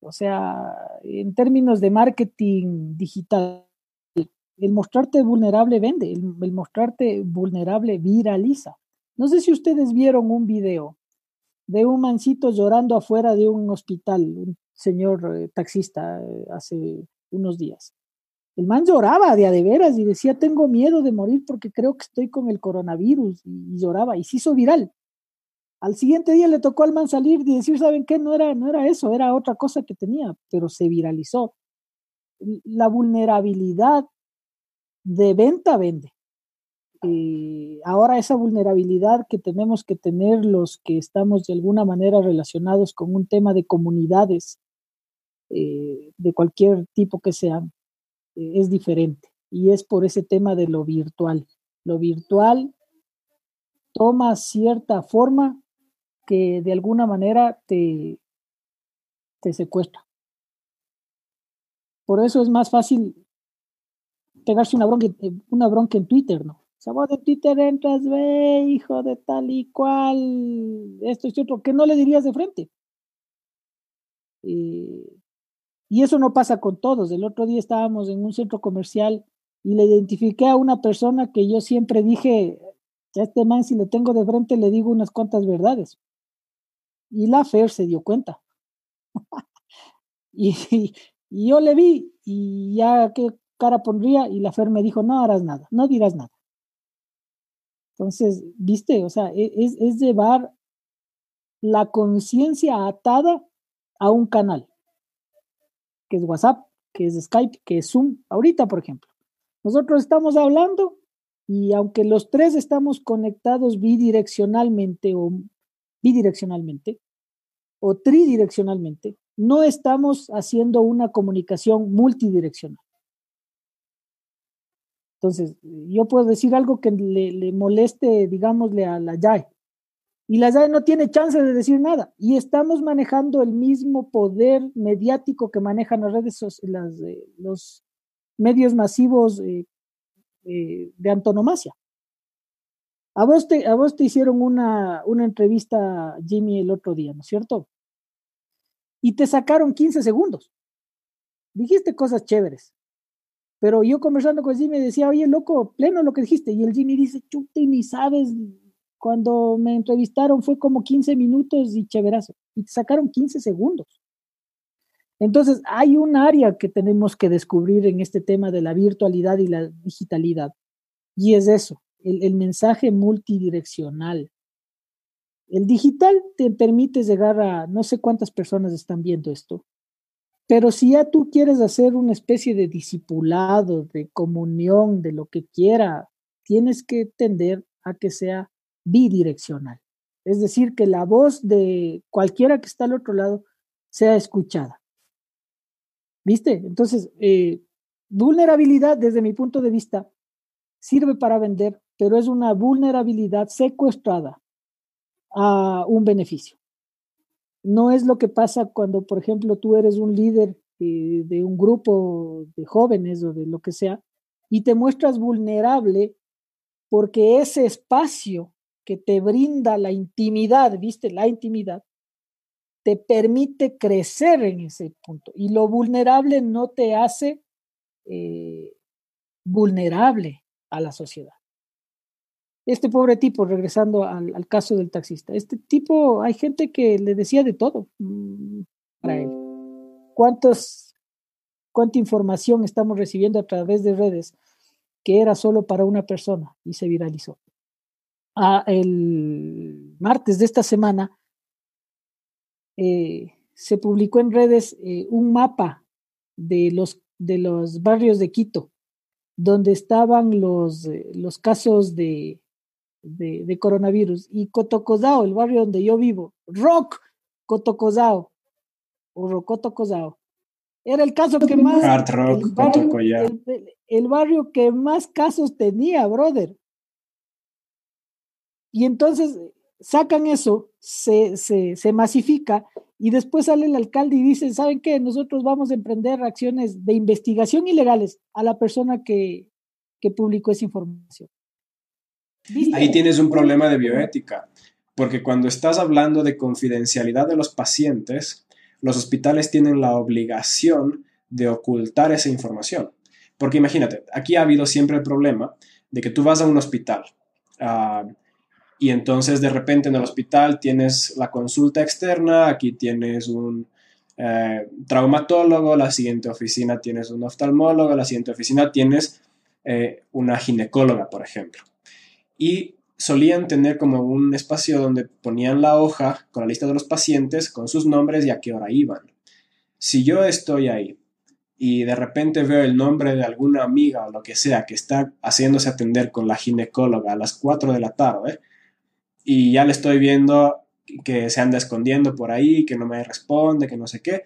O sea, en términos de marketing digital, el mostrarte vulnerable vende, el, mostrarte vulnerable viraliza. No sé si ustedes vieron un video de un mancito llorando afuera de un hospital, un señor eh, taxista eh, hace unos días. El man lloraba de a de veras y decía, tengo miedo de morir porque creo que estoy con el coronavirus y lloraba y se hizo viral. Al siguiente día le tocó al man salir y decir, ¿saben qué? No era, no era eso, era otra cosa que tenía, pero se viralizó. La vulnerabilidad de venta vende. Eh, ahora esa vulnerabilidad que tenemos que tener los que estamos de alguna manera relacionados con un tema de comunidades, eh, de cualquier tipo que sean, eh, es diferente. Y es por ese tema de lo virtual. Lo virtual toma cierta forma que de alguna manera te, te secuestra. Por eso es más fácil pegarse una bronca, una bronca en Twitter, ¿no? Vos de Twitter entras, ve, hijo de tal y cual, esto y otro, que no le dirías de frente. Y eso no pasa con todos. El otro día estábamos en un centro comercial y le identifiqué a una persona que yo siempre dije, a este man si le tengo de frente le digo unas cuantas verdades. Y la Fer se dio cuenta. y, yo le vi y ya qué cara pondría y la Fer me dijo, no harás nada, no dirás nada. Entonces, viste, o sea, e, es, es llevar la conciencia atada a un canal, que es WhatsApp, que es Skype, que es Zoom. Ahorita, por ejemplo, nosotros estamos hablando y aunque los tres estamos conectados bidireccionalmente o bidireccionalmente o tridireccionalmente, no estamos haciendo una comunicación multidireccional. Entonces, yo puedo decir algo que le, moleste, digámosle, a la YAE. Y la YAE no tiene chance de decir nada. Y estamos manejando el mismo poder mediático que manejan las redes, las, eh, los medios masivos eh, eh, de antonomasia. A vos te, a vos te hicieron una, una entrevista, Jimmy, el otro día, ¿no es cierto? Y te sacaron 15 segundos. Dijiste cosas chéveres. Pero yo conversando con Jimmy decía, oye, loco, pleno lo que dijiste. Y el Jimmy dice, chute, ni sabes, cuando me entrevistaron fue como 15 minutos y chéverazo. Y sacaron 15 segundos. Entonces, hay un área que tenemos que descubrir en este tema de la virtualidad y la digitalidad. Y es eso, el, mensaje multidireccional. El digital te permite llegar a no sé cuántas personas están viendo esto, pero si ya tú quieres hacer una especie de discipulado, de comunión, de lo que quiera, tienes que tender a que sea bidireccional. Es decir, que la voz de cualquiera que está al otro lado sea escuchada. ¿Viste? Entonces, eh, vulnerabilidad desde mi punto de vista sirve para vender, pero es una vulnerabilidad secuestrada a un beneficio. No es lo que pasa cuando, por ejemplo, tú eres un líder eh, de un grupo de jóvenes o de lo que sea y te muestras vulnerable porque ese espacio que te brinda la intimidad, viste, la intimidad, te permite crecer en ese punto. Y lo vulnerable no te hace eh, vulnerable a la sociedad. Este pobre tipo, regresando al, al, caso del taxista, este tipo, hay gente que le decía de todo mm, para él. ¿Cuántos, ¿Cuánta información estamos recibiendo a través de redes que era solo para una persona y se viralizó? Ah, el martes de esta semana eh, se publicó en redes eh, un mapa de los, de los barrios de Quito, donde estaban los, eh, los casos de, de, de, coronavirus. Y Cotocosao, el barrio donde yo vivo, Rock Cotocosao, o Rocotocosao, era el caso que más... Hard rock, el, barrio, el, el barrio que más casos tenía, brother. Y entonces sacan eso, se, se, se, masifica y después sale el alcalde y dice, ¿saben qué? Nosotros vamos a emprender acciones de investigación ilegales a la persona que, que publicó esa información. Ahí tienes un problema de bioética, porque cuando estás hablando de confidencialidad de los pacientes, los hospitales tienen la obligación de ocultar esa información. Porque imagínate, aquí ha habido siempre el problema de que tú vas a un hospital, uh, y entonces de repente en el hospital tienes la consulta externa, aquí tienes un eh, traumatólogo, la siguiente oficina tienes un oftalmólogo, la siguiente oficina tienes eh, una ginecóloga, por ejemplo. Y solían tener como un espacio donde ponían la hoja con la lista de los pacientes, con sus nombres y a qué hora iban. Si yo estoy ahí y de repente veo el nombre de alguna amiga o lo que sea que está haciéndose atender con la ginecóloga a las 4 de la tarde, y ya le estoy viendo que se anda escondiendo por ahí, que no me responde, que no sé qué.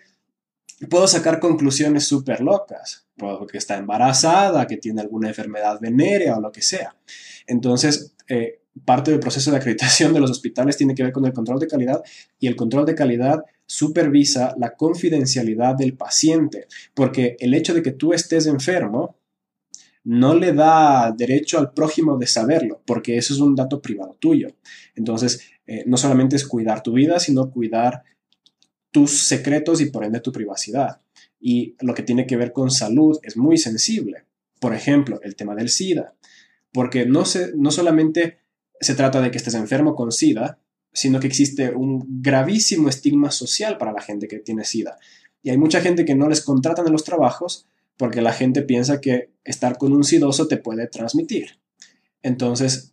Puedo sacar conclusiones súper locas, que está embarazada, que tiene alguna enfermedad venérea o lo que sea. Entonces, eh, parte del proceso de acreditación de los hospitales tiene que ver con el control de calidad y el control de calidad supervisa la confidencialidad del paciente, porque el hecho de que tú estés enfermo no le da derecho al prójimo de saberlo, porque eso es un dato privado tuyo. Entonces, eh, no solamente es cuidar tu vida, sino cuidar tus secretos y por ende tu privacidad. Y lo que tiene que ver con salud es muy sensible. Por ejemplo, el tema del SIDA, porque no, se, no solamente se trata de que estés enfermo con SIDA, sino que existe un gravísimo estigma social para la gente que tiene SIDA. Y hay mucha gente que no les contratan en los trabajos porque la gente piensa que estar con un sidoso te puede transmitir. Entonces,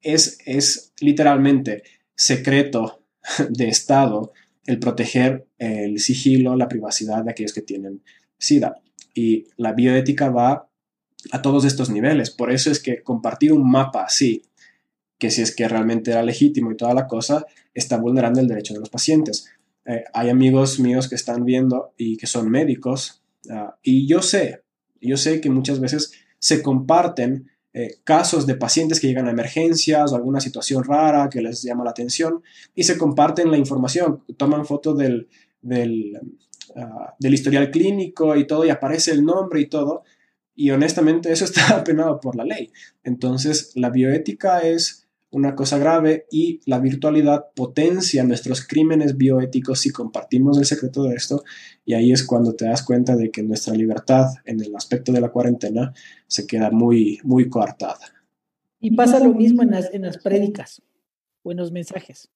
es, es literalmente secreto de Estado el proteger el sigilo, la privacidad de aquellos que tienen SIDA. Y la bioética va a todos estos niveles. Por eso es que compartir un mapa así, que si es que realmente era legítimo y toda la cosa, está vulnerando el derecho de los pacientes. Eh, hay amigos míos que están viendo y que son médicos Uh, y yo sé, yo sé que muchas veces se comparten eh, casos de pacientes que llegan a emergencias o alguna situación rara que les llama la atención y se comparten la información, toman foto del, del, uh, del historial clínico y todo y aparece el nombre y todo. Y honestamente eso está penado por la ley. Entonces la bioética es una cosa grave y la virtualidad potencia nuestros crímenes bioéticos si compartimos el secreto de esto y ahí es cuando te das cuenta de que nuestra libertad en el aspecto de la cuarentena se queda muy, muy coartada. Y pasa lo mismo en las, en las prédicas o en los mensajes.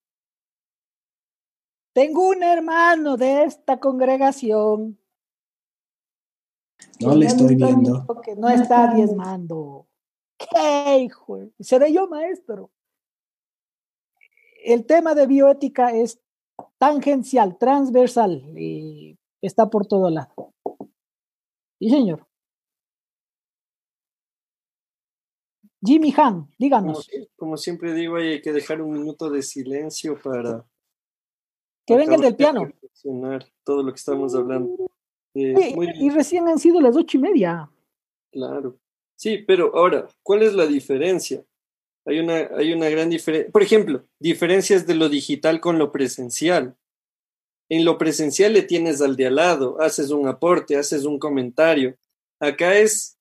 Tengo un hermano de esta congregación. No le estoy viendo. Que no está diezmando. ¿Qué hijo? Seré yo maestro el tema de bioética es tangencial, transversal, y está por todo lado. Sí, señor. Jimmy Han, díganos. Como, como, siempre digo, hay que dejar un minuto de silencio para... Que venga el del piano. Todo lo que estamos hablando. Eh, y, y recién han sido las ocho y media. Claro. Sí, pero ahora, ¿cuál es la diferencia? Hay una, hay una gran diferencia. Por ejemplo, diferencias de lo digital con lo presencial. En lo presencial le tienes al de al lado, haces un aporte, haces un comentario. Acá es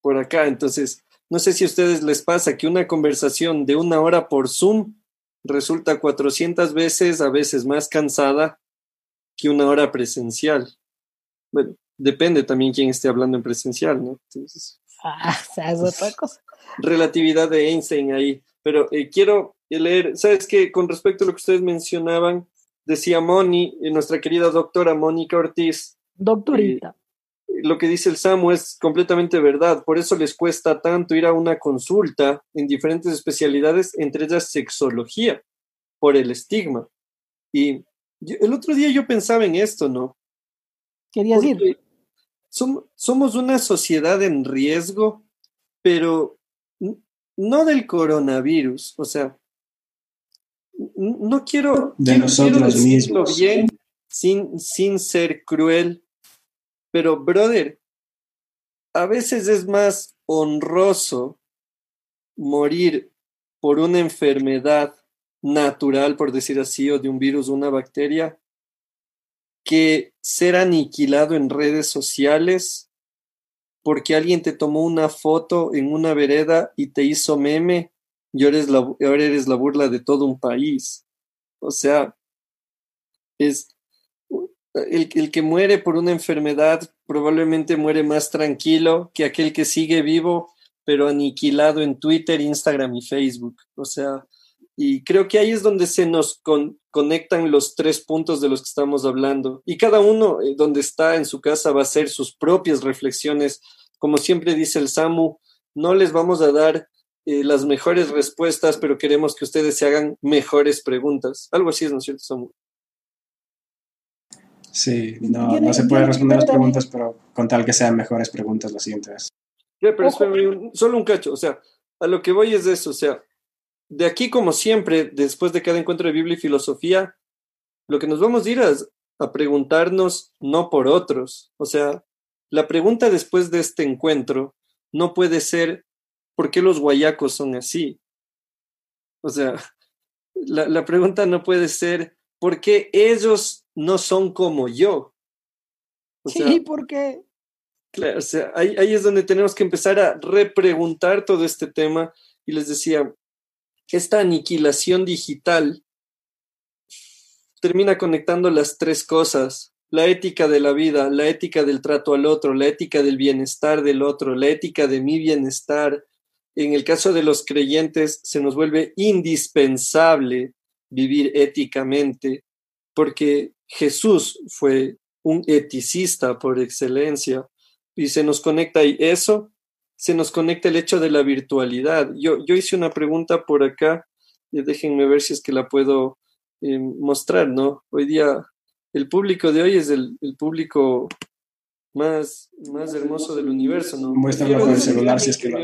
por acá. Entonces, no sé si a ustedes les pasa que una conversación de una hora por Zoom resulta 400 veces, a veces más cansada que una hora presencial. Bueno, depende también quién esté hablando en presencial, ¿no? Entonces, Ah, es otra cosa. Relatividad de Einstein ahí. Pero eh, quiero leer, ¿sabes qué? Con respecto a lo que ustedes mencionaban, decía Moni, eh, nuestra querida doctora Mónica Ortiz. Doctorita. Eh, lo que dice el Samu es completamente verdad. Por eso les cuesta tanto ir a una consulta en diferentes especialidades, entre ellas sexología, por el estigma. Y el otro día yo pensaba en esto, ¿no? Querías ir. somos una sociedad en riesgo, pero no del coronavirus, o sea, no quiero, de nosotros mismos. bien sin, sin ser cruel, pero brother, a veces es más honroso morir por una enfermedad natural, por decir así, o de un virus o una bacteria, que ser aniquilado en redes sociales porque alguien te tomó una foto en una vereda y te hizo meme y ahora eres la, burla de todo un país. O sea, es el, el que muere por una enfermedad probablemente muere más tranquilo que aquel que sigue vivo, pero aniquilado en Twitter, Instagram y Facebook. O sea, y creo que ahí es donde se nos conectan los tres puntos de los que estamos hablando. Y cada uno eh, donde está en su casa va a hacer sus propias reflexiones. Como siempre dice el Samu, no les vamos a dar eh, las mejores respuestas, pero queremos que ustedes se hagan mejores preguntas. Algo así es, ¿no es cierto, Samu? Sí, no, no se puede responder las preguntas, pero con tal que sean mejores preguntas la siguiente vez. pero solo un cacho, o sea, a lo que voy es eso, o sea, de aquí como siempre, después de cada encuentro de Biblia y filosofía, lo que nos vamos a ir es a preguntarnos no por otros, o sea, la pregunta después de este encuentro no puede ser ¿por qué los guayacos son así? O sea, la, la pregunta no puede ser ¿por qué ellos no son como yo? O sí, ¿por qué? Claro, o sea, ahí, ahí es donde tenemos que empezar a repreguntar todo este tema. Y les decía, esta aniquilación digital termina conectando las tres cosas, la ética de la vida, la ética del trato al otro, la ética del bienestar del otro, la ética de mi bienestar, en el caso de los creyentes se nos vuelve indispensable vivir éticamente, porque Jesús fue un eticista por excelencia y se nos conecta y eso se nos conecta el hecho de la virtualidad. Yo, yo hice una pregunta por acá, y déjenme ver si es que la puedo eh, mostrar, ¿no? Hoy día el público de hoy es el, el público más, más hermoso del universo, ¿no? Muéstralo por el celular si es que, lo,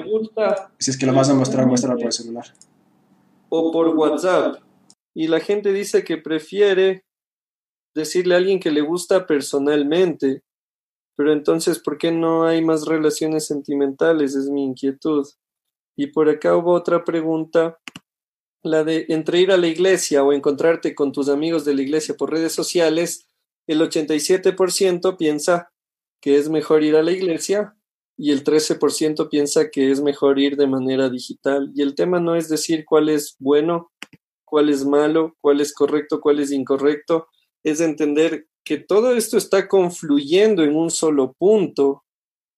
si es que lo vas a mostrar, muéstralo por el celular. O por WhatsApp. Y la gente dice que prefiere decirle a alguien que le gusta personalmente. Pero entonces, ¿por qué no hay más relaciones sentimentales? Es mi inquietud. Y por acá hubo otra pregunta, la de entre ir a la iglesia o encontrarte con tus amigos de la iglesia por redes sociales, el 87% piensa que es mejor ir a la iglesia y el 13% piensa que es mejor ir de manera digital. Y el tema no es decir cuál es bueno, cuál es malo, cuál es correcto, cuál es incorrecto, es entender que todo esto está confluyendo en un solo punto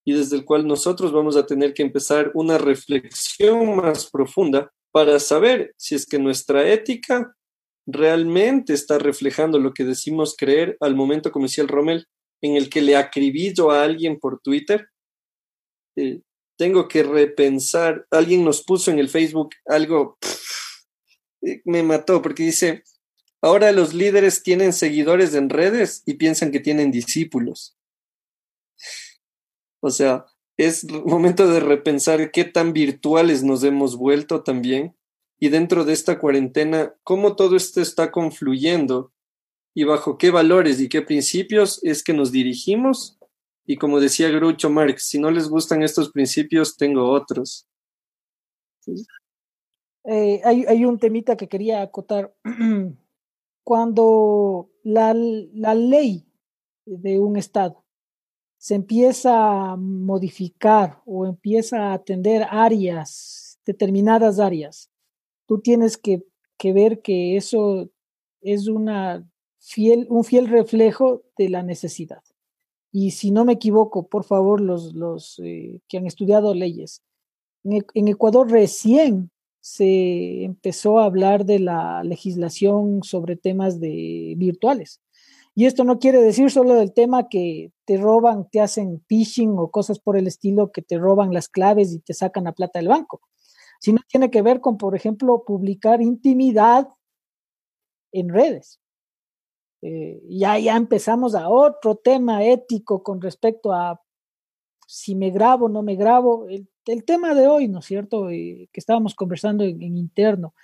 y desde el cual nosotros vamos a tener que empezar una reflexión más profunda para saber si es que nuestra ética realmente está reflejando lo que decimos creer al momento, como decía el Rommel, en el que le acribillo a alguien por Twitter, eh, tengo que repensar, alguien nos puso en el Facebook algo, eh, me mató porque dice, ahora los líderes tienen seguidores en redes y piensan que tienen discípulos. O sea, es momento de repensar qué tan virtuales nos hemos vuelto también y dentro de esta cuarentena, cómo todo esto está confluyendo y bajo qué valores y qué principios es que nos dirigimos. Y como decía Groucho Marx, si no les gustan estos principios, tengo otros. Eh, hay, hay, un temita que quería acotar. Cuando la, la ley de un Estado se empieza a modificar o empieza a atender áreas, determinadas áreas, tú tienes que, que ver que eso es una fiel, un fiel reflejo de la necesidad. y si no me equivoco, por favor, los, los eh, que han estudiado leyes, en, en, Ecuador recién se empezó a hablar de la legislación sobre temas de virtuales. Y esto no quiere decir solo del tema que te roban, te hacen phishing o cosas por el estilo, que te roban las claves y te sacan la plata del banco, sino tiene que ver con, por ejemplo, publicar intimidad en redes. Eh, ya, ya empezamos a otro tema ético con respecto a si me grabo no me grabo. El, tema de hoy, ¿no es cierto? Eh, que estábamos conversando en, interno.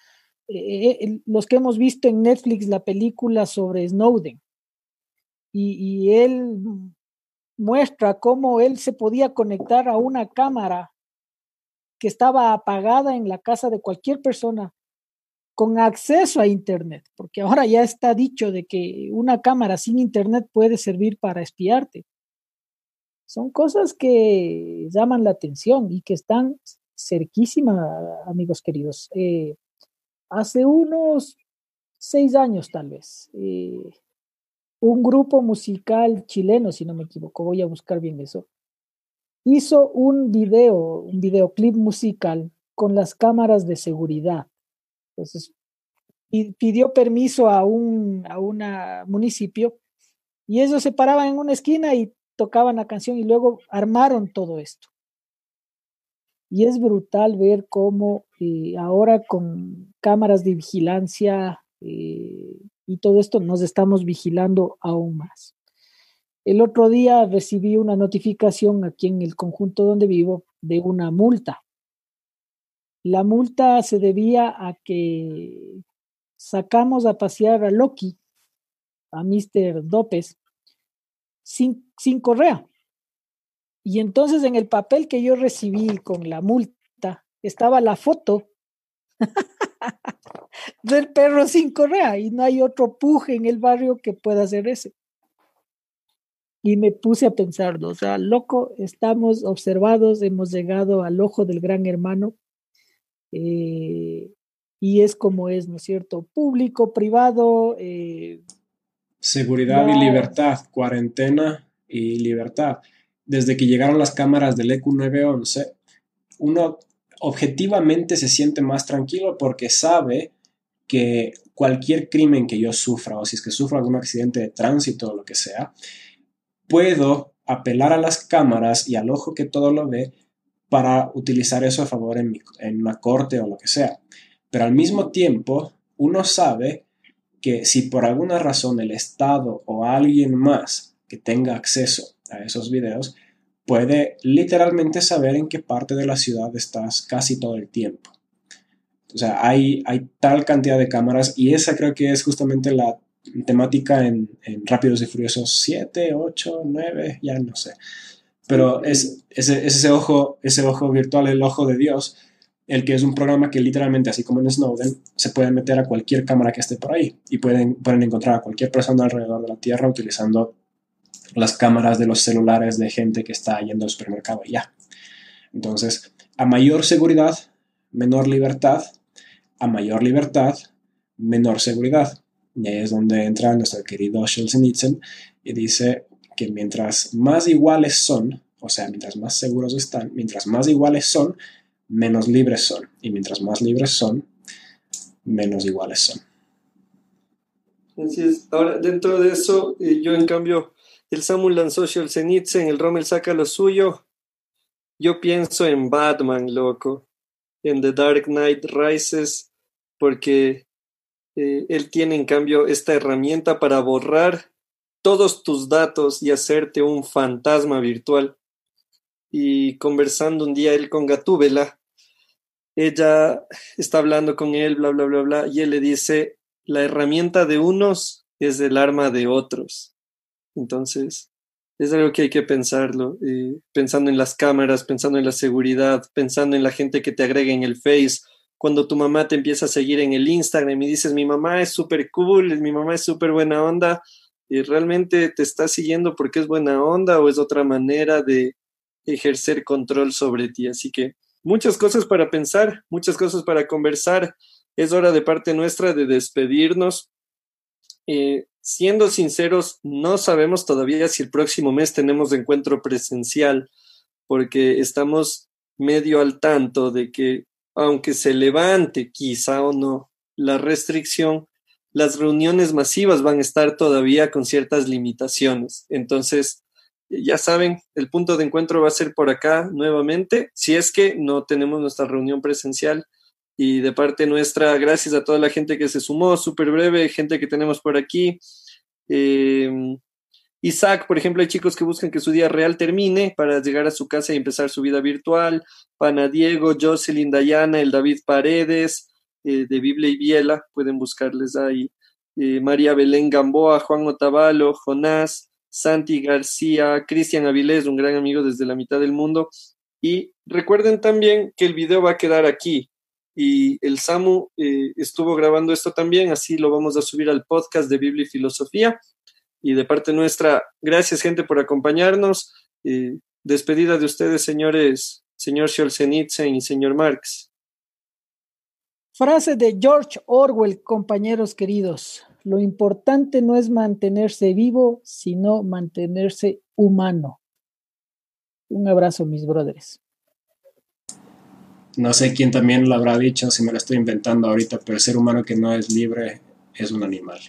Eh, los que hemos visto en Netflix la película sobre Snowden y él muestra cómo él se podía conectar a una cámara que estaba apagada en la casa de cualquier persona con acceso a Internet, porque ahora ya está dicho de que una cámara sin Internet puede servir para espiarte. Son cosas que llaman la atención y que están cerquísimas, amigos queridos. Eh, hace unos seis años tal vez, eh, un grupo musical chileno, si no me equivoco, voy a buscar bien eso, hizo un video, un videoclip musical con las cámaras de seguridad entonces, pidió permiso a un a una municipio y ellos se paraban en una esquina y tocaban la canción y luego armaron todo esto. Y es brutal ver cómo eh, ahora con cámaras de vigilancia eh, y todo esto nos estamos vigilando aún más. El otro día recibí una notificación aquí en el conjunto donde vivo de una multa la multa se debía a que sacamos a pasear a Loki, a Mr. Dopes, sin, sin correa. Y entonces en el papel que yo recibí con la multa estaba la foto del perro sin correa y no hay otro puje en el barrio que pueda hacer ese. Y me puse a pensar, o sea, loco, estamos observados, hemos llegado al ojo del gran hermano eh, y es como es, ¿no es cierto? Público, privado. Eh, Seguridad y libertad, cuarentena y libertad. Desde que llegaron las cámaras del EQ911, uno objetivamente se siente más tranquilo porque sabe que cualquier crimen que yo sufra o si es que sufro algún accidente de tránsito o lo que sea, puedo apelar a las cámaras y al ojo que todo lo ve para utilizar eso a favor en, una corte o lo que sea. Pero al mismo tiempo, uno sabe que si por alguna razón el Estado o alguien más que tenga acceso a esos videos puede literalmente saber en qué parte de la ciudad estás casi todo el tiempo. O sea, hay, hay tal cantidad de cámaras y esa creo que es justamente la temática en, Rápidos y Furiosos 7, 8, 9, ya no sé. Pero es, ese, ojo, ese ojo virtual, el ojo de Dios, el que es un programa que literalmente, así como en Snowden, se puede meter a cualquier cámara que esté por ahí y pueden, pueden encontrar a cualquier persona alrededor de la Tierra utilizando las cámaras de los celulares de gente que está yendo al supermercado y ya. Entonces, a mayor seguridad, menor libertad, a mayor libertad, menor seguridad. Y ahí es donde entra nuestro querido Solzhenitsyn y dice, que mientras más iguales son, o sea, mientras más seguros están, mientras más iguales son, menos libres son. Y mientras más libres son, menos iguales son. Así es. Ahora, dentro de eso, eh, yo en cambio, el Samuel lanzó en el Rommel saca lo suyo. Yo pienso en Batman, loco. En The Dark Knight Rises, porque eh, él tiene en cambio esta herramienta para borrar todos tus datos y hacerte un fantasma virtual. Y conversando un día él con Gatúbela, ella está hablando con él, bla, bla, bla, bla, y él le dice, la herramienta de unos es el arma de otros. Entonces, es algo que hay que pensarlo, eh, pensando en las cámaras, pensando en la seguridad, pensando en la gente que te agrega en el Face, cuando tu mamá te empieza a seguir en el Instagram y dices, mi mamá es súper cool, mi mamá es súper buena onda, y realmente te está siguiendo porque es buena onda o es otra manera de ejercer control sobre ti. Así que muchas cosas para pensar, muchas cosas para conversar. Es hora de parte nuestra de despedirnos. Eh, siendo sinceros, no sabemos todavía si el próximo mes tenemos encuentro presencial, porque estamos medio al tanto de que, aunque se levante quizá o no la restricción, las reuniones masivas van a estar todavía con ciertas limitaciones. Entonces, ya saben, el punto de encuentro va a ser por acá nuevamente, si es que no tenemos nuestra reunión presencial. Y de parte nuestra, gracias a toda la gente que se sumó, súper breve, gente que tenemos por aquí. Em, Isaac, por ejemplo, hay chicos que buscan que su día real termine para llegar a su casa y empezar su vida virtual. Pana Diego, Jocelyn, Dayana, el David Paredes, eh, de Biblia y Biela, pueden buscarles ahí. Eh, María Belén Gamboa, Juan Otavalo, Jonás, Santi García, Cristian Avilés, un gran amigo desde la mitad del mundo. Y recuerden también que el video va a quedar aquí. Y el Samu eh, estuvo grabando esto también, así lo vamos a subir al podcast de Biblia y Filosofía. Y de parte nuestra, gracias gente por acompañarnos. despedida de ustedes, señores, señor Scholzenitsen y señor Marx. Frase de George Orwell, compañeros queridos. Lo importante no es mantenerse vivo, sino mantenerse humano. Un abrazo, mis brothers. No sé quién también lo habrá dicho, si me lo estoy inventando ahorita, pero el ser humano que no es libre es un animal.